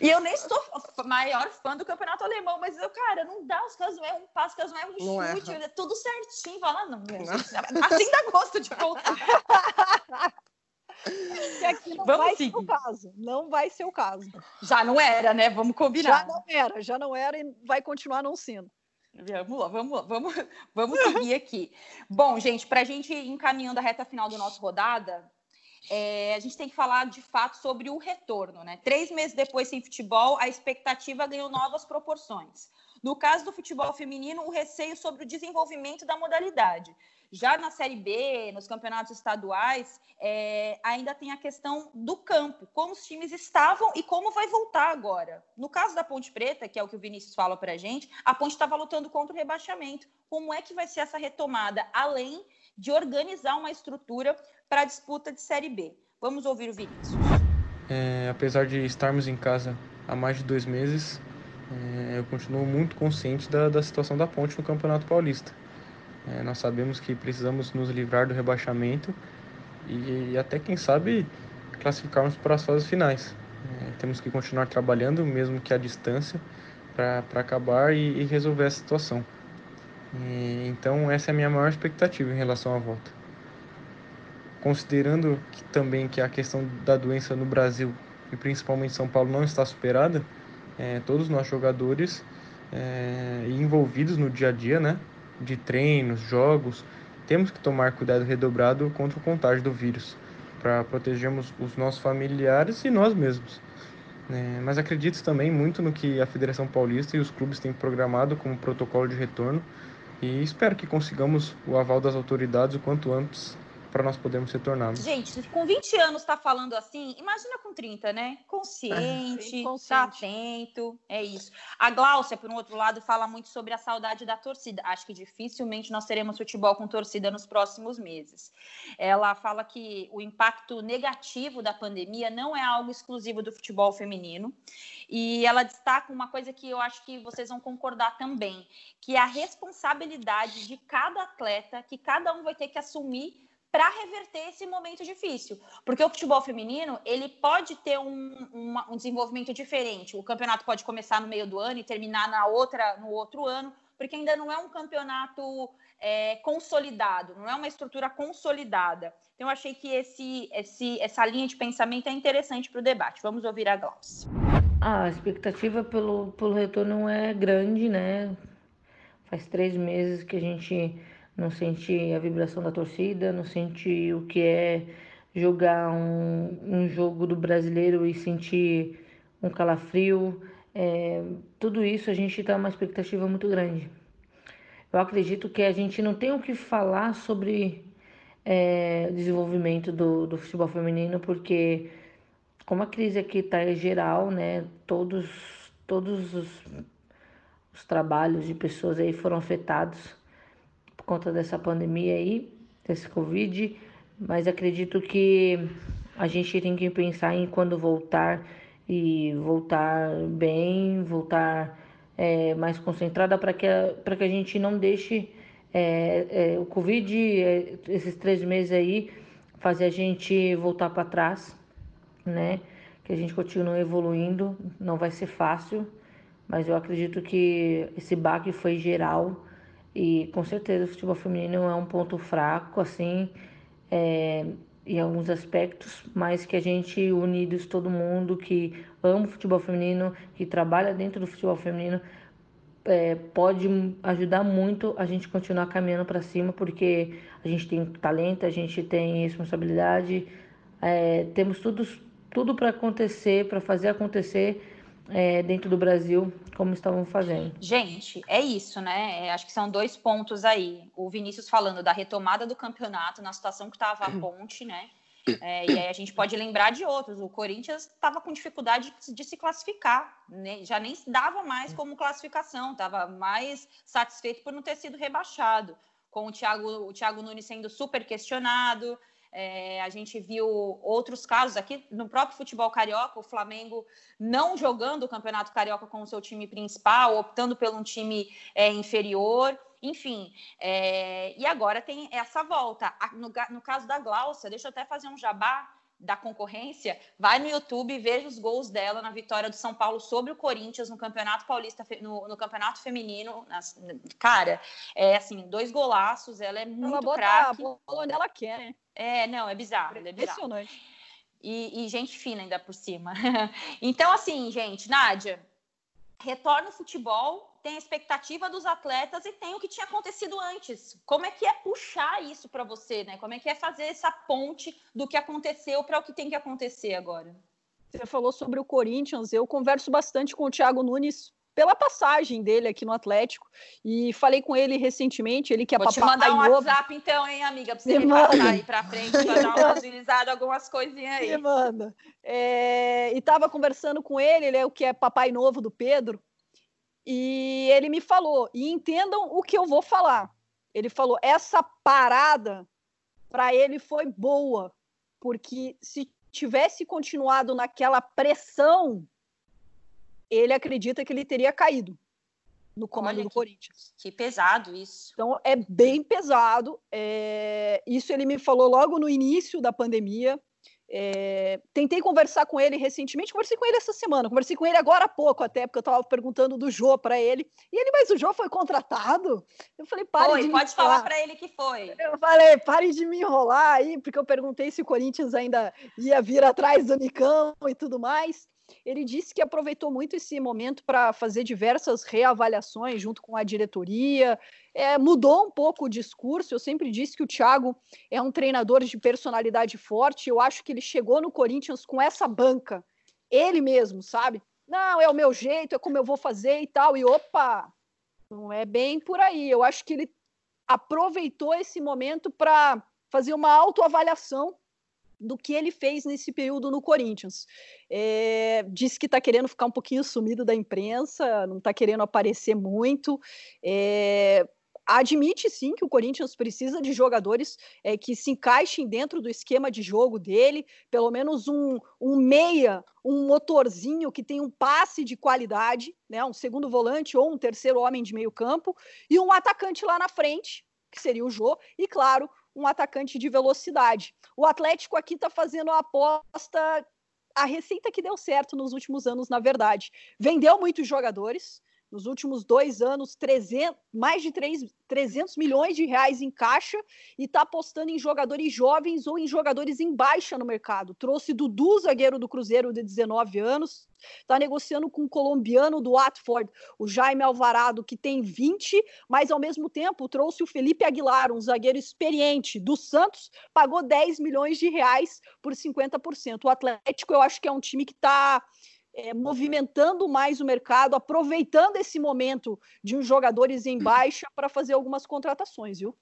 E eu, nem sou maior fã do campeonato alemão, mas eu, cara, não dá, os caras não erram um passo, os caras não erram um não chute, é tudo certinho. Fala, não, não. assim dá gosto de voltar. Que aqui não Vamos vai seguir. ser o caso. Não vai ser o caso. Já não era, né? Vamos combinar. Já não era, já não era e vai continuar não sendo. Vamos lá, vamos lá, vamos, vamos seguir aqui. Bom, gente, para a gente ir encaminhando a reta final do nosso rodada, é, a gente tem que falar de fato sobre o retorno, né? Três meses depois sem futebol, a expectativa ganhou novas proporções. No caso do futebol feminino, o receio sobre o desenvolvimento da modalidade. Já na Série B, nos campeonatos estaduais, é, ainda tem a questão do campo, como os times estavam e como vai voltar agora. No caso da Ponte Preta, que é o que o Vinícius fala para a gente, a Ponte estava lutando contra o rebaixamento. Como é que vai ser essa retomada, além de organizar uma estrutura para a disputa de Série B? Vamos ouvir o Vinícius. É, apesar de estarmos em casa há mais de dois meses, é, eu continuo muito consciente da, da situação da Ponte no Campeonato Paulista. É, nós sabemos que precisamos nos livrar do rebaixamento e, e até, quem sabe, classificarmos para as fases finais. É, temos que continuar trabalhando, mesmo que à distância, para acabar e, e, resolver essa situação. E, então, essa é a minha maior expectativa em relação à volta. Considerando que, também que a questão da doença no Brasil e principalmente São Paulo não está superada, é, todos nós jogadores é, envolvidos no dia a dia, né, de treinos, jogos, temos que tomar cuidado redobrado contra o contágio do vírus, para protegermos os nossos familiares e nós mesmos. É, mas acredito também muito no que a Federação Paulista e os clubes têm programado como protocolo de retorno e espero que consigamos o aval das autoridades o quanto antes para nós podermos retornarmos. Gente, com 20 anos está falando assim, imagina com 30, né? Consciente, é, consciente. Tá atento, é isso. A Gláucia, por um outro lado, fala muito sobre a saudade da torcida. Acho que dificilmente nós teremos futebol com torcida nos próximos meses. Ela fala que o impacto negativo da pandemia não é algo exclusivo do futebol feminino. E ela destaca uma coisa que eu acho que vocês vão concordar também, que é a responsabilidade de cada atleta, que cada um vai ter que assumir para reverter esse momento difícil. Porque o futebol feminino, ele pode ter um, uma, um desenvolvimento diferente. O campeonato pode começar no meio do ano e terminar na outra, no outro ano, porque ainda não é um campeonato é, consolidado, não é uma estrutura consolidada. Então, eu achei que esse, esse, essa linha de pensamento é interessante para o debate. Vamos ouvir a Glaucia. A expectativa pelo, pelo retorno é grande, né? Faz três meses que a gente não sente a vibração da torcida, não sente o que é jogar um, um jogo do brasileiro e sentir um calafrio. É, tudo isso a gente está uma expectativa muito grande. Eu acredito que a gente não tem o que falar sobre é, desenvolvimento do, do futebol feminino, porque como a crise aqui está geral, né, todos, todos os, os trabalhos de pessoas aí foram afetados conta dessa pandemia aí, desse Covid, mas acredito que a gente tem que pensar em quando voltar e voltar bem, voltar é, mais concentrada para que, a, que a gente não deixe é, é, o Covid, é, esses três meses aí, fazer a gente voltar para trás, né? Que a gente continue evoluindo, não vai ser fácil, mas eu acredito que esse baque foi geral e com certeza o futebol feminino é um ponto fraco, assim, é, em alguns aspectos, mas que a gente, unidos, todo mundo que ama o futebol feminino, que trabalha dentro do futebol feminino, é, pode ajudar muito a gente continuar caminhando para cima, porque a gente tem talento, a gente tem responsabilidade, é, temos tudo tudo para acontecer, para fazer acontecer é, dentro do Brasil, como estavam fazendo. Gente, é isso, né? É, acho que são dois pontos aí. O Vinícius falando da retomada do campeonato na situação que estava a ponte, né? É, e aí a gente pode lembrar de outros. O Corinthians estava com dificuldade de se classificar, né? já nem dava mais como classificação, estava mais satisfeito por não ter sido rebaixado, com o Thiago, o Thiago Nunes sendo super questionado. É, a gente viu outros casos aqui no próprio futebol carioca, o Flamengo não jogando o Campeonato Carioca com o seu time principal, optando por um time é, inferior. Enfim, é, e agora tem essa volta. No, no caso da Glaucia, deixa eu até fazer um jabá da concorrência, vai no YouTube e veja os gols dela na vitória do São Paulo sobre o Corinthians no Campeonato Paulista, no, no Campeonato Feminino. Nas, cara, é assim, dois golaços, ela é muito craque. Ela quer, né? É, não, é bizarro, é bizarro. Impressionante. E, e gente fina ainda por cima. então, assim, gente, Nádia, retorna o futebol, tem a expectativa dos atletas e tem o que tinha acontecido antes. Como é que é puxar isso para você, né? Como é que é fazer essa ponte do que aconteceu para o que tem que acontecer agora? Você falou sobre o Corinthians, eu converso bastante com o Thiago Nunes pela passagem dele aqui no Atlético e falei com ele recentemente, ele que é Vou papai te mandar um novo. WhatsApp então, hein, amiga, para você me, passar aí para frente, para dar uma agilizada, algumas coisinhas aí. Me manda. É... E estava conversando com ele, ele é o que é papai novo do Pedro, e ele me falou, e entendam o que eu vou falar. Ele falou: essa parada para ele foi boa, porque se tivesse continuado naquela pressão, ele acredita que ele teria caído no comando Olha, do que, Corinthians. Que pesado isso. Então é bem pesado. É... Isso ele me falou logo no início da pandemia. É, tentei conversar com ele recentemente, conversei com ele essa semana, conversei com ele agora há pouco, até porque eu estava perguntando do Jô para ele. E ele, mas o Jô foi contratado? Eu falei, pare foi, de pode falar para ele que foi. Eu falei, pare de me enrolar aí, porque eu perguntei se o Corinthians ainda ia vir atrás do Nicão e tudo mais. Ele disse que aproveitou muito esse momento para fazer diversas reavaliações junto com a diretoria. É, mudou um pouco o discurso. Eu sempre disse que o Thiago é um treinador de personalidade forte. Eu acho que ele chegou no Corinthians com essa banca, ele mesmo, sabe? Não, é o meu jeito, é como eu vou fazer e tal. E opa, não é bem por aí. Eu acho que ele aproveitou esse momento para fazer uma autoavaliação do que ele fez nesse período no Corinthians. É, disse que está querendo ficar um pouquinho sumido da imprensa, não está querendo aparecer muito. É, admite sim que o Corinthians precisa de jogadores é, que se encaixem dentro do esquema de jogo dele, pelo menos um, um meia, um motorzinho que tem um passe de qualidade, né, um segundo volante ou um terceiro homem de meio campo, e um atacante lá na frente, que seria o Jô, e claro, um atacante de velocidade. O Atlético aqui está fazendo a aposta, a receita que deu certo nos últimos anos, na verdade. Vendeu muitos jogadores, nos últimos dois anos, 300, mais de 3, 300 milhões de reais em caixa e está apostando em jogadores jovens ou em jogadores em baixa no mercado. Trouxe Dudu, zagueiro do Cruzeiro de 19 anos, está negociando com o colombiano do Watford, o Jaime Alvarado, que tem 20, mas ao mesmo tempo trouxe o Felipe Aguilar, um zagueiro experiente do Santos, pagou 10 milhões de reais por 50%. O Atlético, eu acho que é um time que está é, movimentando mais o mercado, aproveitando esse momento de uns jogadores em baixa para fazer algumas contratações, viu?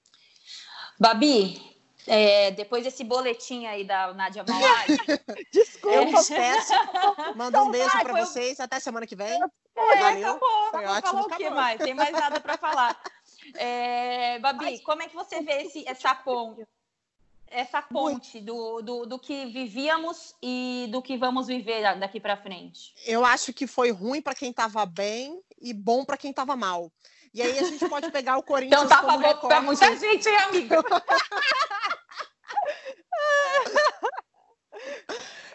Babi, é, depois desse boletim aí da Nádia Malari. Desculpa, é. peço. Manda um beijo para vocês. Até semana que vem. É, Valeu. Acabou. Foi ótimo. Falar o que mais? Tem mais nada para falar. É, Babi, como é que você vê esse, essa ponte? Essa ponte do, do, do, que vivíamos e do que vamos viver daqui para frente? Eu acho que foi ruim para quem estava bem e bom para quem estava mal. E aí a gente pode pegar o Corinthians então, tá bom para muita gente, hein, amigo?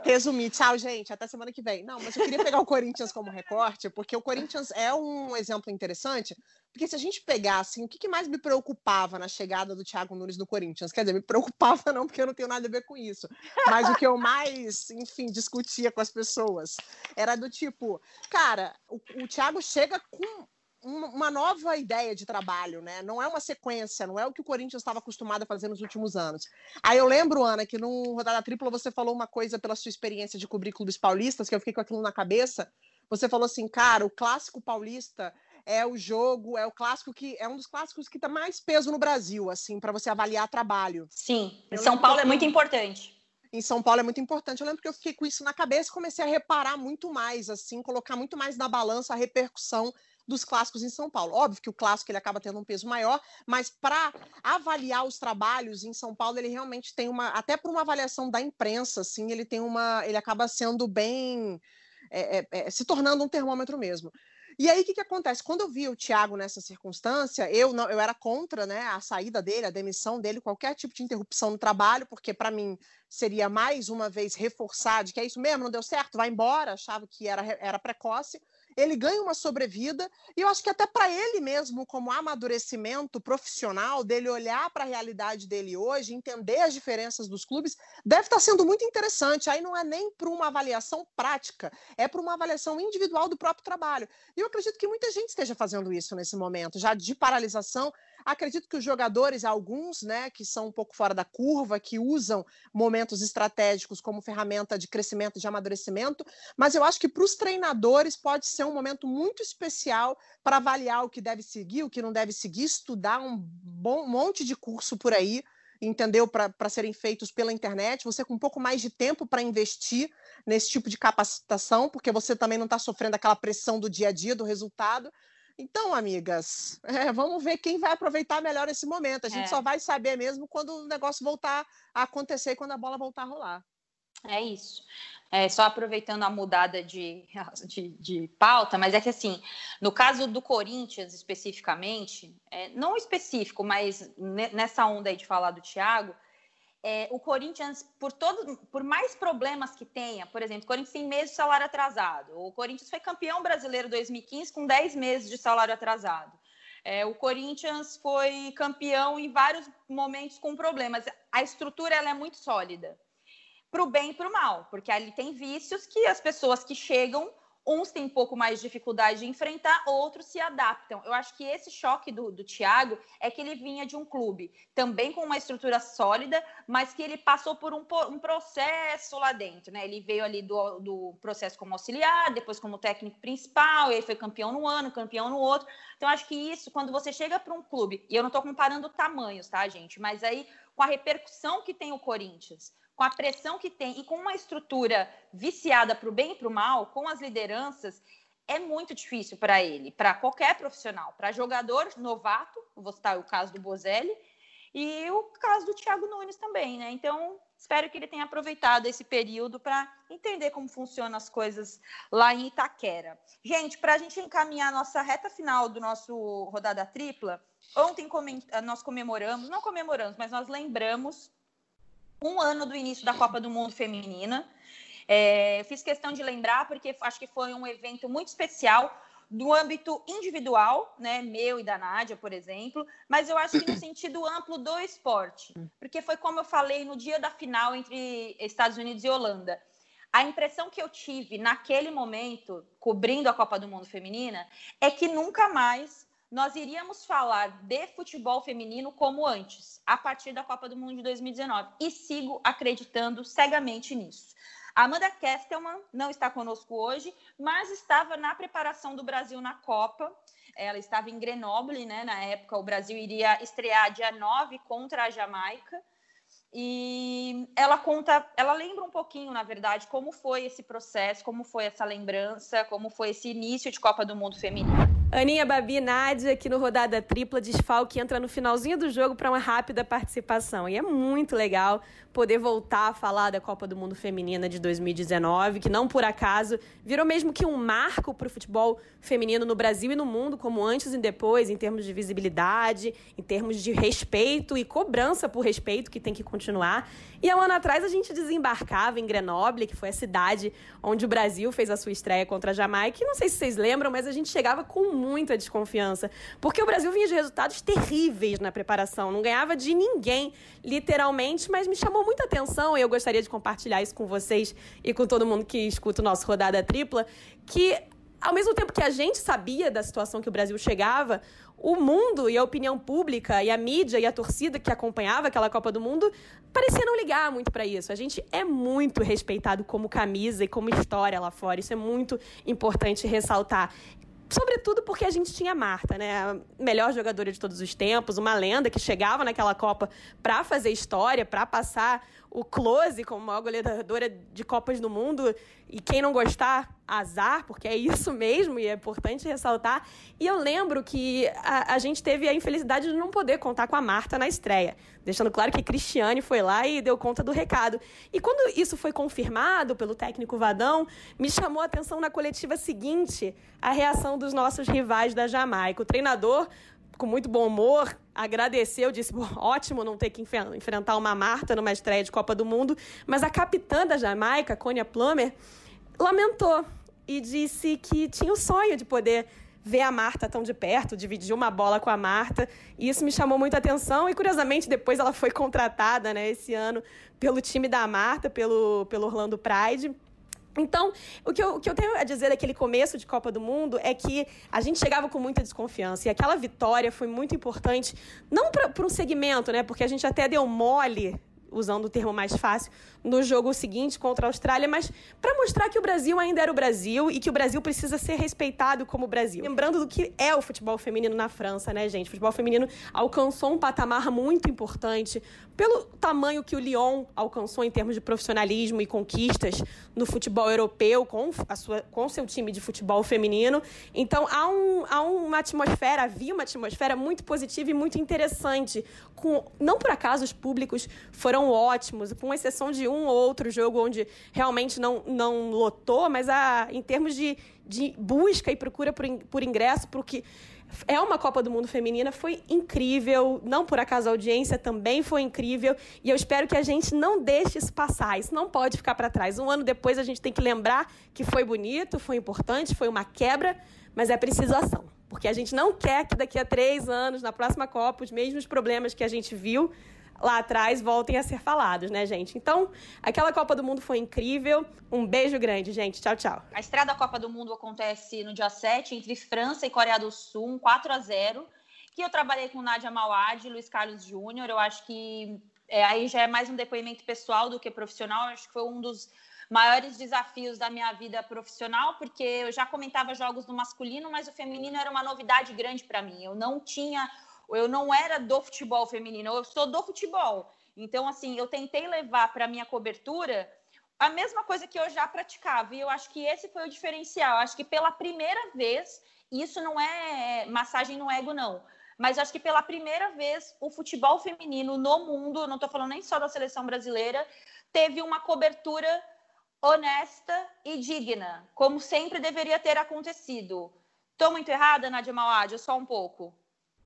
resumir. Tchau, gente. Até semana que vem. Não, mas eu queria pegar o Corinthians como recorte, porque o Corinthians é um exemplo interessante. Porque se a gente pegar, assim, o que, que mais me preocupava na chegada do Thiago Nunes no Corinthians? Quer dizer, me preocupava não, porque eu não tenho nada a ver com isso. Mas o que eu mais, enfim, discutia com as pessoas era do tipo, cara, o, o Thiago chega com uma nova ideia de trabalho, né? Não é uma sequência, não é o que o Corinthians estava acostumado a fazer nos últimos anos. Aí eu lembro, Ana, que no Rodada Tripla você falou uma coisa pela sua experiência de cobrir clubes paulistas, que eu fiquei com aquilo na cabeça. Você falou assim, cara, o clássico paulista é o jogo, é o clássico que é um dos clássicos que tem mais peso no Brasil, assim, para você avaliar trabalho. Sim, em São Paulo é muito importante em São Paulo é muito importante. Eu lembro que eu fiquei com isso na cabeça e comecei a reparar muito mais, assim, colocar muito mais na balança a repercussão dos clássicos em São Paulo. Óbvio que o clássico ele acaba tendo um peso maior, mas para avaliar os trabalhos em São Paulo, ele realmente tem uma, até por uma avaliação da imprensa, assim, ele tem uma, ele acaba sendo bem, é, é, é, se tornando um termômetro mesmo. E aí, o que, que acontece? Quando eu vi o Thiago nessa circunstância, eu não, eu era contra né, a saída dele, a demissão dele, qualquer tipo de interrupção no trabalho, porque para mim seria mais uma vez reforçar de que é isso mesmo, não deu certo, vai embora, achava que era, era precoce ele ganha uma sobrevida, e eu acho que até para ele mesmo, como amadurecimento profissional, dele olhar para a realidade dele hoje, entender as diferenças dos clubes, deve estar tá sendo muito interessante. Aí não é nem para uma avaliação prática, é para uma avaliação individual do próprio trabalho. E eu acredito que muita gente esteja fazendo isso nesse momento, já de paralisação Acredito que os jogadores, alguns, né, que são um pouco fora da curva, que usam momentos estratégicos como ferramenta de crescimento, de amadurecimento, mas eu acho que para os treinadores pode ser um momento muito especial para avaliar o que deve seguir, o que não deve seguir, estudar um bom monte de curso por aí entendeu? Para serem feitos pela internet, você com um pouco mais de tempo para investir nesse tipo de capacitação, porque você também não está sofrendo aquela pressão do dia a dia, do resultado. Então, amigas, é, vamos ver quem vai aproveitar melhor esse momento. A gente é. só vai saber mesmo quando o negócio voltar a acontecer e quando a bola voltar a rolar. É isso. É, só aproveitando a mudada de, de, de, pauta, mas é que assim, no caso do Corinthians especificamente, é, não específico, mas nessa onda aí de falar do Thiago, é, o Corinthians, por todo, por mais problemas que tenha, por exemplo, o Corinthians tem meses de salário atrasado. O Corinthians foi campeão brasileiro 2015 com 10 meses de salário atrasado. É, o Corinthians foi campeão em vários momentos com problemas. A estrutura ela é muito sólida, para o bem e para o mal, porque ali tem vícios que as pessoas que chegam uns têm um pouco mais de dificuldade de enfrentar, outros se adaptam. Eu acho que esse choque do, do Thiago é que ele vinha de um clube também com uma estrutura sólida, mas que ele passou por um, um processo lá dentro, né? Ele veio ali do, do processo como auxiliar, depois como técnico principal, e aí foi campeão no ano, campeão no outro. Então, acho que isso, quando você chega para um clube, e eu não estou comparando tamanhos, tá, gente? Mas aí, com a repercussão que tem o Corinthians, com a pressão que tem e com uma estrutura viciada para o bem e para o mal, com as lideranças, é muito difícil para ele, para qualquer profissional, para jogador novato, vou citar o caso do Bozelli, e o caso do Thiago Nunes também, né? Então, espero que ele tenha aproveitado esse período para entender como funcionam as coisas lá em Itaquera. Gente, para a gente encaminhar a nossa reta final do nosso rodada tripla, ontem nós comemoramos, não comemoramos, mas nós lembramos um ano do início da Copa do Mundo Feminina. É, fiz questão de lembrar porque acho que foi um evento muito especial do âmbito individual, né, meu e da Nádia, por exemplo, mas eu acho que no sentido amplo do esporte, porque foi como eu falei no dia da final entre Estados Unidos e Holanda. A impressão que eu tive naquele momento, cobrindo a Copa do Mundo Feminina, é que nunca mais nós iríamos falar de futebol feminino como antes, a partir da Copa do Mundo de 2019. E sigo acreditando cegamente nisso. Amanda Kestelman não está conosco hoje, mas estava na preparação do Brasil na Copa. Ela estava em Grenoble, né? Na época, o Brasil iria estrear dia 9 contra a Jamaica. E ela conta, ela lembra um pouquinho, na verdade, como foi esse processo, como foi essa lembrança, como foi esse início de Copa do Mundo feminino. Aninha, Babi, Nádia, aqui no Rodada Tripla, desfalque entra no finalzinho do jogo para uma rápida participação. E é muito legal poder voltar a falar da Copa do Mundo Feminina de 2019, que não por acaso virou mesmo que um marco para o futebol feminino no Brasil e no mundo, como antes e depois, em termos de visibilidade, em termos de respeito e cobrança por respeito, que tem que continuar. E há um ano atrás a gente desembarcava em Grenoble, que foi a cidade onde o Brasil fez a sua estreia contra a Jamaica. E não sei se vocês lembram, mas a gente chegava com muita desconfiança, porque o Brasil vinha de resultados terríveis na preparação, não ganhava de ninguém, literalmente, mas me chamou muita atenção e eu gostaria de compartilhar isso com vocês e com todo mundo que escuta o nosso Rodada Tripla, que ao mesmo tempo que a gente sabia da situação que o Brasil chegava, o mundo e a opinião pública e a mídia e a torcida que acompanhava aquela Copa do Mundo parecia não ligar muito para isso. A gente é muito respeitado como camisa e como história lá fora. Isso é muito importante ressaltar. Sobretudo porque a gente tinha a Marta, né? A melhor jogadora de todos os tempos, uma lenda que chegava naquela Copa para fazer história, para passar o close como maior goleadora de Copas do Mundo. E quem não gostar, azar, porque é isso mesmo e é importante ressaltar. E eu lembro que a, a, gente teve a infelicidade de não poder contar com a Marta na estreia, deixando claro que Cristiane foi lá e deu conta do recado. E quando isso foi confirmado pelo técnico Vadão, me chamou a atenção na coletiva seguinte a reação dos nossos rivais da Jamaica. O treinador com muito bom humor, agradeceu, disse: ótimo não ter que enfrentar uma Marta numa estreia de Copa do Mundo. Mas a capitã da Jamaica, Konya Plummer, lamentou e disse que tinha o sonho de poder ver a Marta tão de perto, dividir uma bola com a Marta. E isso me chamou muita atenção. E curiosamente, depois ela foi contratada né, esse ano pelo time da Marta, pelo, pelo Orlando Pride. Então, o que, eu, o que eu tenho a dizer daquele começo de Copa do Mundo é que a gente chegava com muita desconfiança. E aquela vitória foi muito importante, não para um segmento, né? Porque a gente até deu mole usando o termo mais fácil, no jogo seguinte contra a Austrália, mas para mostrar que o Brasil ainda era o Brasil e que o Brasil precisa ser respeitado como Brasil. Lembrando do que é o futebol feminino na França, né, gente? O futebol feminino alcançou um patamar muito importante pelo tamanho que o Lyon alcançou em termos de profissionalismo e conquistas no futebol europeu com a sua com seu time de futebol feminino. Então há, um, há uma atmosfera, havia uma atmosfera muito positiva e muito interessante. Com, não por acaso os públicos foram ótimos, com exceção de um ou outro jogo onde realmente não, não lotou, mas a, em termos de, de busca e procura por, por ingresso, porque é uma Copa do Mundo feminina, foi incrível. Não por acaso a audiência também foi incrível. E eu espero que a gente não deixe isso passar. Isso não pode ficar para trás. Um ano depois a gente tem que lembrar que foi bonito, foi importante, foi uma quebra, mas é preciso ação. Porque a gente não quer que daqui a três anos, na próxima Copa, os mesmos problemas que a gente viu lá atrás voltem a ser falados, né, gente? Então, aquela Copa do Mundo foi incrível. Um beijo grande, gente. Tchau, tchau. A estreia da Copa do Mundo acontece no dia 7, entre França e Coreia do Sul, um 4 a 0 que eu trabalhei com Nádia Mauad e Luiz Carlos Júnior. Eu acho que é, aí já é mais um depoimento pessoal do que profissional. Eu acho que foi um dos maiores desafios da minha vida profissional, porque eu já comentava jogos do masculino, mas o feminino era uma novidade grande para mim. Eu não tinha eu não era do futebol feminino, eu sou do futebol. Então, assim, eu tentei levar para minha cobertura a mesma coisa que eu já praticava. E eu acho que esse foi o diferencial. Eu acho que pela primeira vez, isso não é massagem no ego, não. Mas acho que pela primeira vez o futebol feminino no mundo, não estou falando nem só da seleção brasileira, teve uma cobertura honesta e digna, como sempre deveria ter acontecido. Estou muito errada, Nadia Mawad? Só um pouco.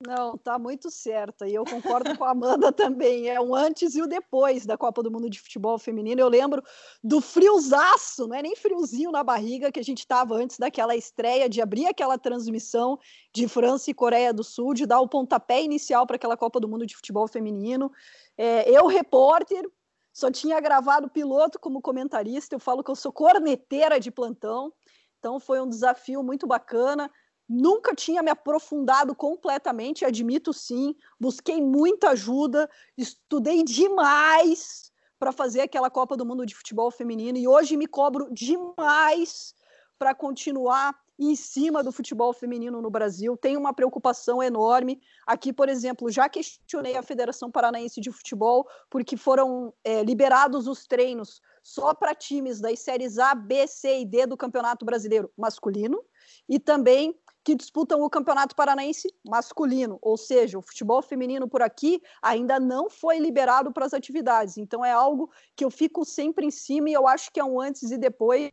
Não, tá muito certa. E eu concordo com a Amanda também. É um antes e o depois da Copa do Mundo de Futebol Feminino. Eu lembro do friozaço, não é nem friozinho na barriga que a gente tava antes daquela estreia, de abrir aquela transmissão de França e Coreia do Sul, de dar o pontapé inicial para aquela Copa do Mundo de Futebol Feminino. É, eu, repórter, só tinha gravado piloto como comentarista. Eu falo que eu sou corneteira de plantão. Então foi um desafio muito bacana. Nunca tinha me aprofundado completamente, admito sim. Busquei muita ajuda, estudei demais para fazer aquela Copa do Mundo de Futebol Feminino e hoje me cobro demais para continuar em cima do futebol feminino no Brasil. Tenho uma preocupação enorme. Aqui, por exemplo, já questionei a Federação Paranaense de Futebol porque foram é, liberados os treinos só para times das séries A, B, C e D do Campeonato Brasileiro masculino e também que disputam o Campeonato Paranaense masculino, ou seja, o futebol feminino por aqui ainda não foi liberado para as atividades. Então é algo que eu fico sempre em cima e eu acho que é um antes e depois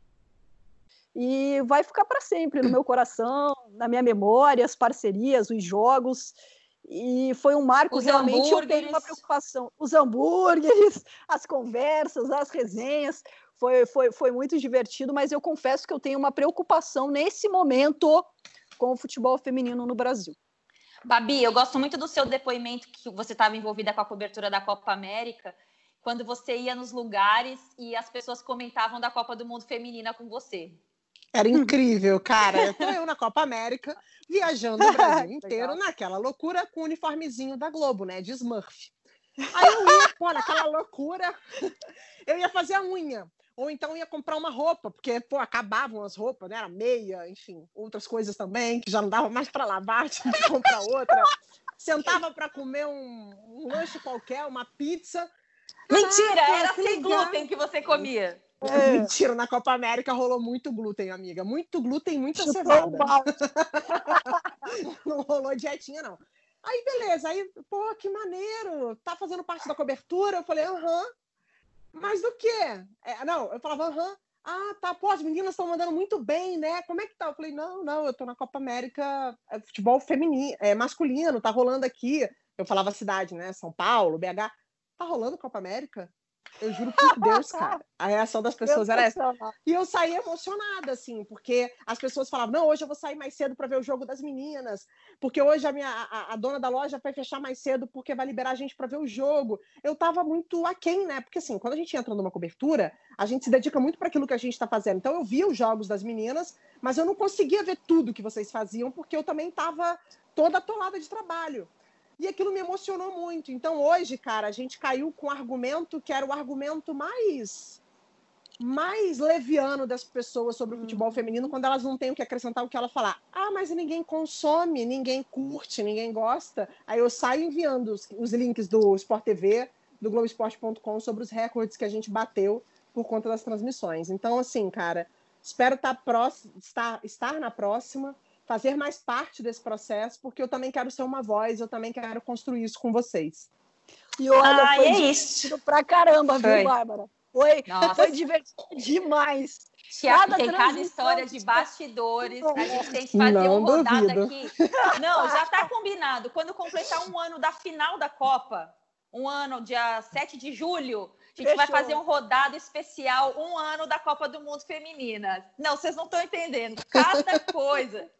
e vai ficar para sempre no meu coração, na minha memória, as parcerias, os jogos. E foi um marco, os realmente eu tenho uma preocupação. Os hambúrgueres, as conversas, as resenhas, foi, foi, foi muito divertido, mas eu confesso que eu tenho uma preocupação nesse momento com o futebol feminino no Brasil. Babi, eu gosto muito do seu depoimento que você estava envolvida com a cobertura da Copa América, quando você ia nos lugares e as pessoas comentavam da Copa do Mundo Feminina com você. Era incrível, cara. Tô eu na Copa América, viajando o Brasil inteiro naquela loucura com o uniformezinho da Globo, né? De Smurf. Aí eu ia, pô, naquela loucura, eu ia fazer a unha. Ou então ia comprar uma roupa, porque, pô, acabavam as roupas, né? Era meia, enfim, outras coisas também, que já não dava mais para lavar, tinha que comprar outra. Sentava para comer um, um, lanche qualquer, uma pizza. Mentira, Caraca, era sem glúten que você comia. É. Mentira, na Copa América rolou muito glúten, amiga. Muito glúten, muita Chutou cevada. não rolou dietinha, não. Aí, beleza. Aí, pô, que maneiro. Tá fazendo parte da cobertura? Eu falei, aham. Mas do quê? É, não, eu falava, aham. Ah, tá, pô, as meninas estão mandando muito bem, né? Como é que tá? Eu falei, não, não, eu tô na Copa América, é futebol feminino, é masculino, tá rolando aqui. Eu falava cidade, né? São Paulo, BH. Tá rolando Copa América? Eu juro por Deus, cara. A reação das pessoas era essa. E eu saí emocionada, assim, porque as pessoas falavam: não, hoje eu vou sair mais cedo para ver o jogo das meninas, porque hoje a minha a, a, dona da loja vai fechar mais cedo porque vai liberar a gente para ver o jogo. Eu tava muito aquém, né? Porque assim, quando a gente entra numa cobertura, a gente se dedica muito para aquilo que a gente está fazendo. Então eu via os jogos das meninas, mas eu não conseguia ver tudo que vocês faziam, porque eu também tava toda atolada de trabalho. E aquilo me emocionou muito. Então, hoje, cara, a gente caiu com um argumento que era o argumento mais mais leviano das pessoas sobre o futebol uhum. feminino quando elas não têm o que acrescentar o que ela falar. Ah, mas ninguém consome, ninguém curte, ninguém gosta. Aí eu saio enviando os, os links do Sport TV, do Globoesporte.com sobre os recordes que a gente bateu por conta das transmissões. Então, assim, cara, espero estar, tá próximo, estar, estar na próxima fazer mais parte desse processo, porque eu também quero ser uma voz, eu também quero construir isso com vocês. E olha, ah, foi é isso. pra caramba, foi. viu, Bárbara? Foi, foi divertido demais. Cada tem cada história de bastidores. A gente tem que fazer não um rodado duvido. aqui. Não, já está combinado. Quando completar um ano da final da Copa, um ano, dia 7 de julho, a gente Fechou. vai fazer um rodado especial, um ano da Copa do Mundo Feminina. Não, vocês não estão entendendo. Cada coisa.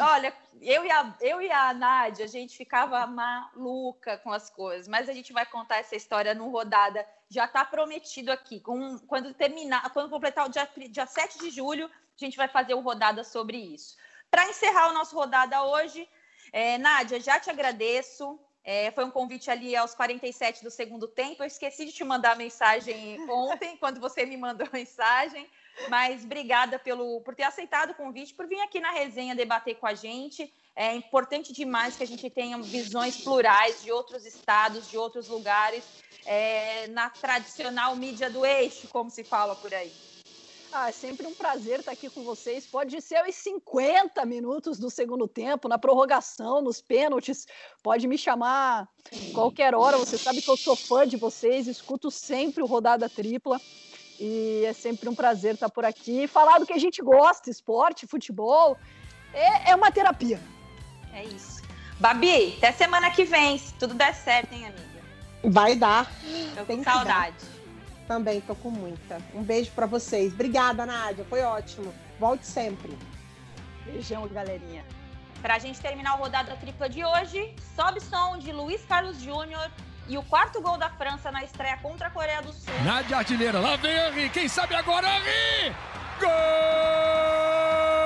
Olha, eu e, a, eu e a Nádia, a gente ficava maluca com as coisas, mas a gente vai contar essa história no rodada. Já está prometido aqui. Com, quando terminar, quando completar o dia, dia 7 de julho, a gente vai fazer o rodada sobre isso. Para encerrar o nosso rodada hoje, é, Nádia, já te agradeço. É, foi um convite ali aos 47 do segundo tempo. Eu esqueci de te mandar mensagem ontem, quando você me mandou a mensagem. Mas obrigada pelo, por ter aceitado o convite, por vir aqui na resenha debater com a gente. É importante demais que a gente tenha visões plurais de outros estados, de outros lugares, é, na tradicional mídia do eixo, como se fala por aí. Ah, é sempre um prazer estar aqui com vocês. Pode ser os 50 minutos do segundo tempo, na prorrogação, nos pênaltis. Pode me chamar qualquer hora. Você sabe que eu sou fã de vocês, escuto sempre o Rodada Tripla. E é sempre um prazer estar por aqui. Falar do que a gente gosta, esporte, futebol, é, é uma terapia. É isso. Babi, até semana que vem, se tudo der certo, hein, amiga? Vai dar. Tô com saudade. Também tô com muita. Um beijo para vocês. Obrigada, Nádia. Foi ótimo. Volte sempre. Beijão, galerinha. Para a gente terminar o rodada tripla de hoje, sobe som de Luiz Carlos Júnior e o quarto gol da França na estreia contra a Coreia do Sul. Nádia artilheira, lá vem Henri. Quem sabe agora, Henri! Gol!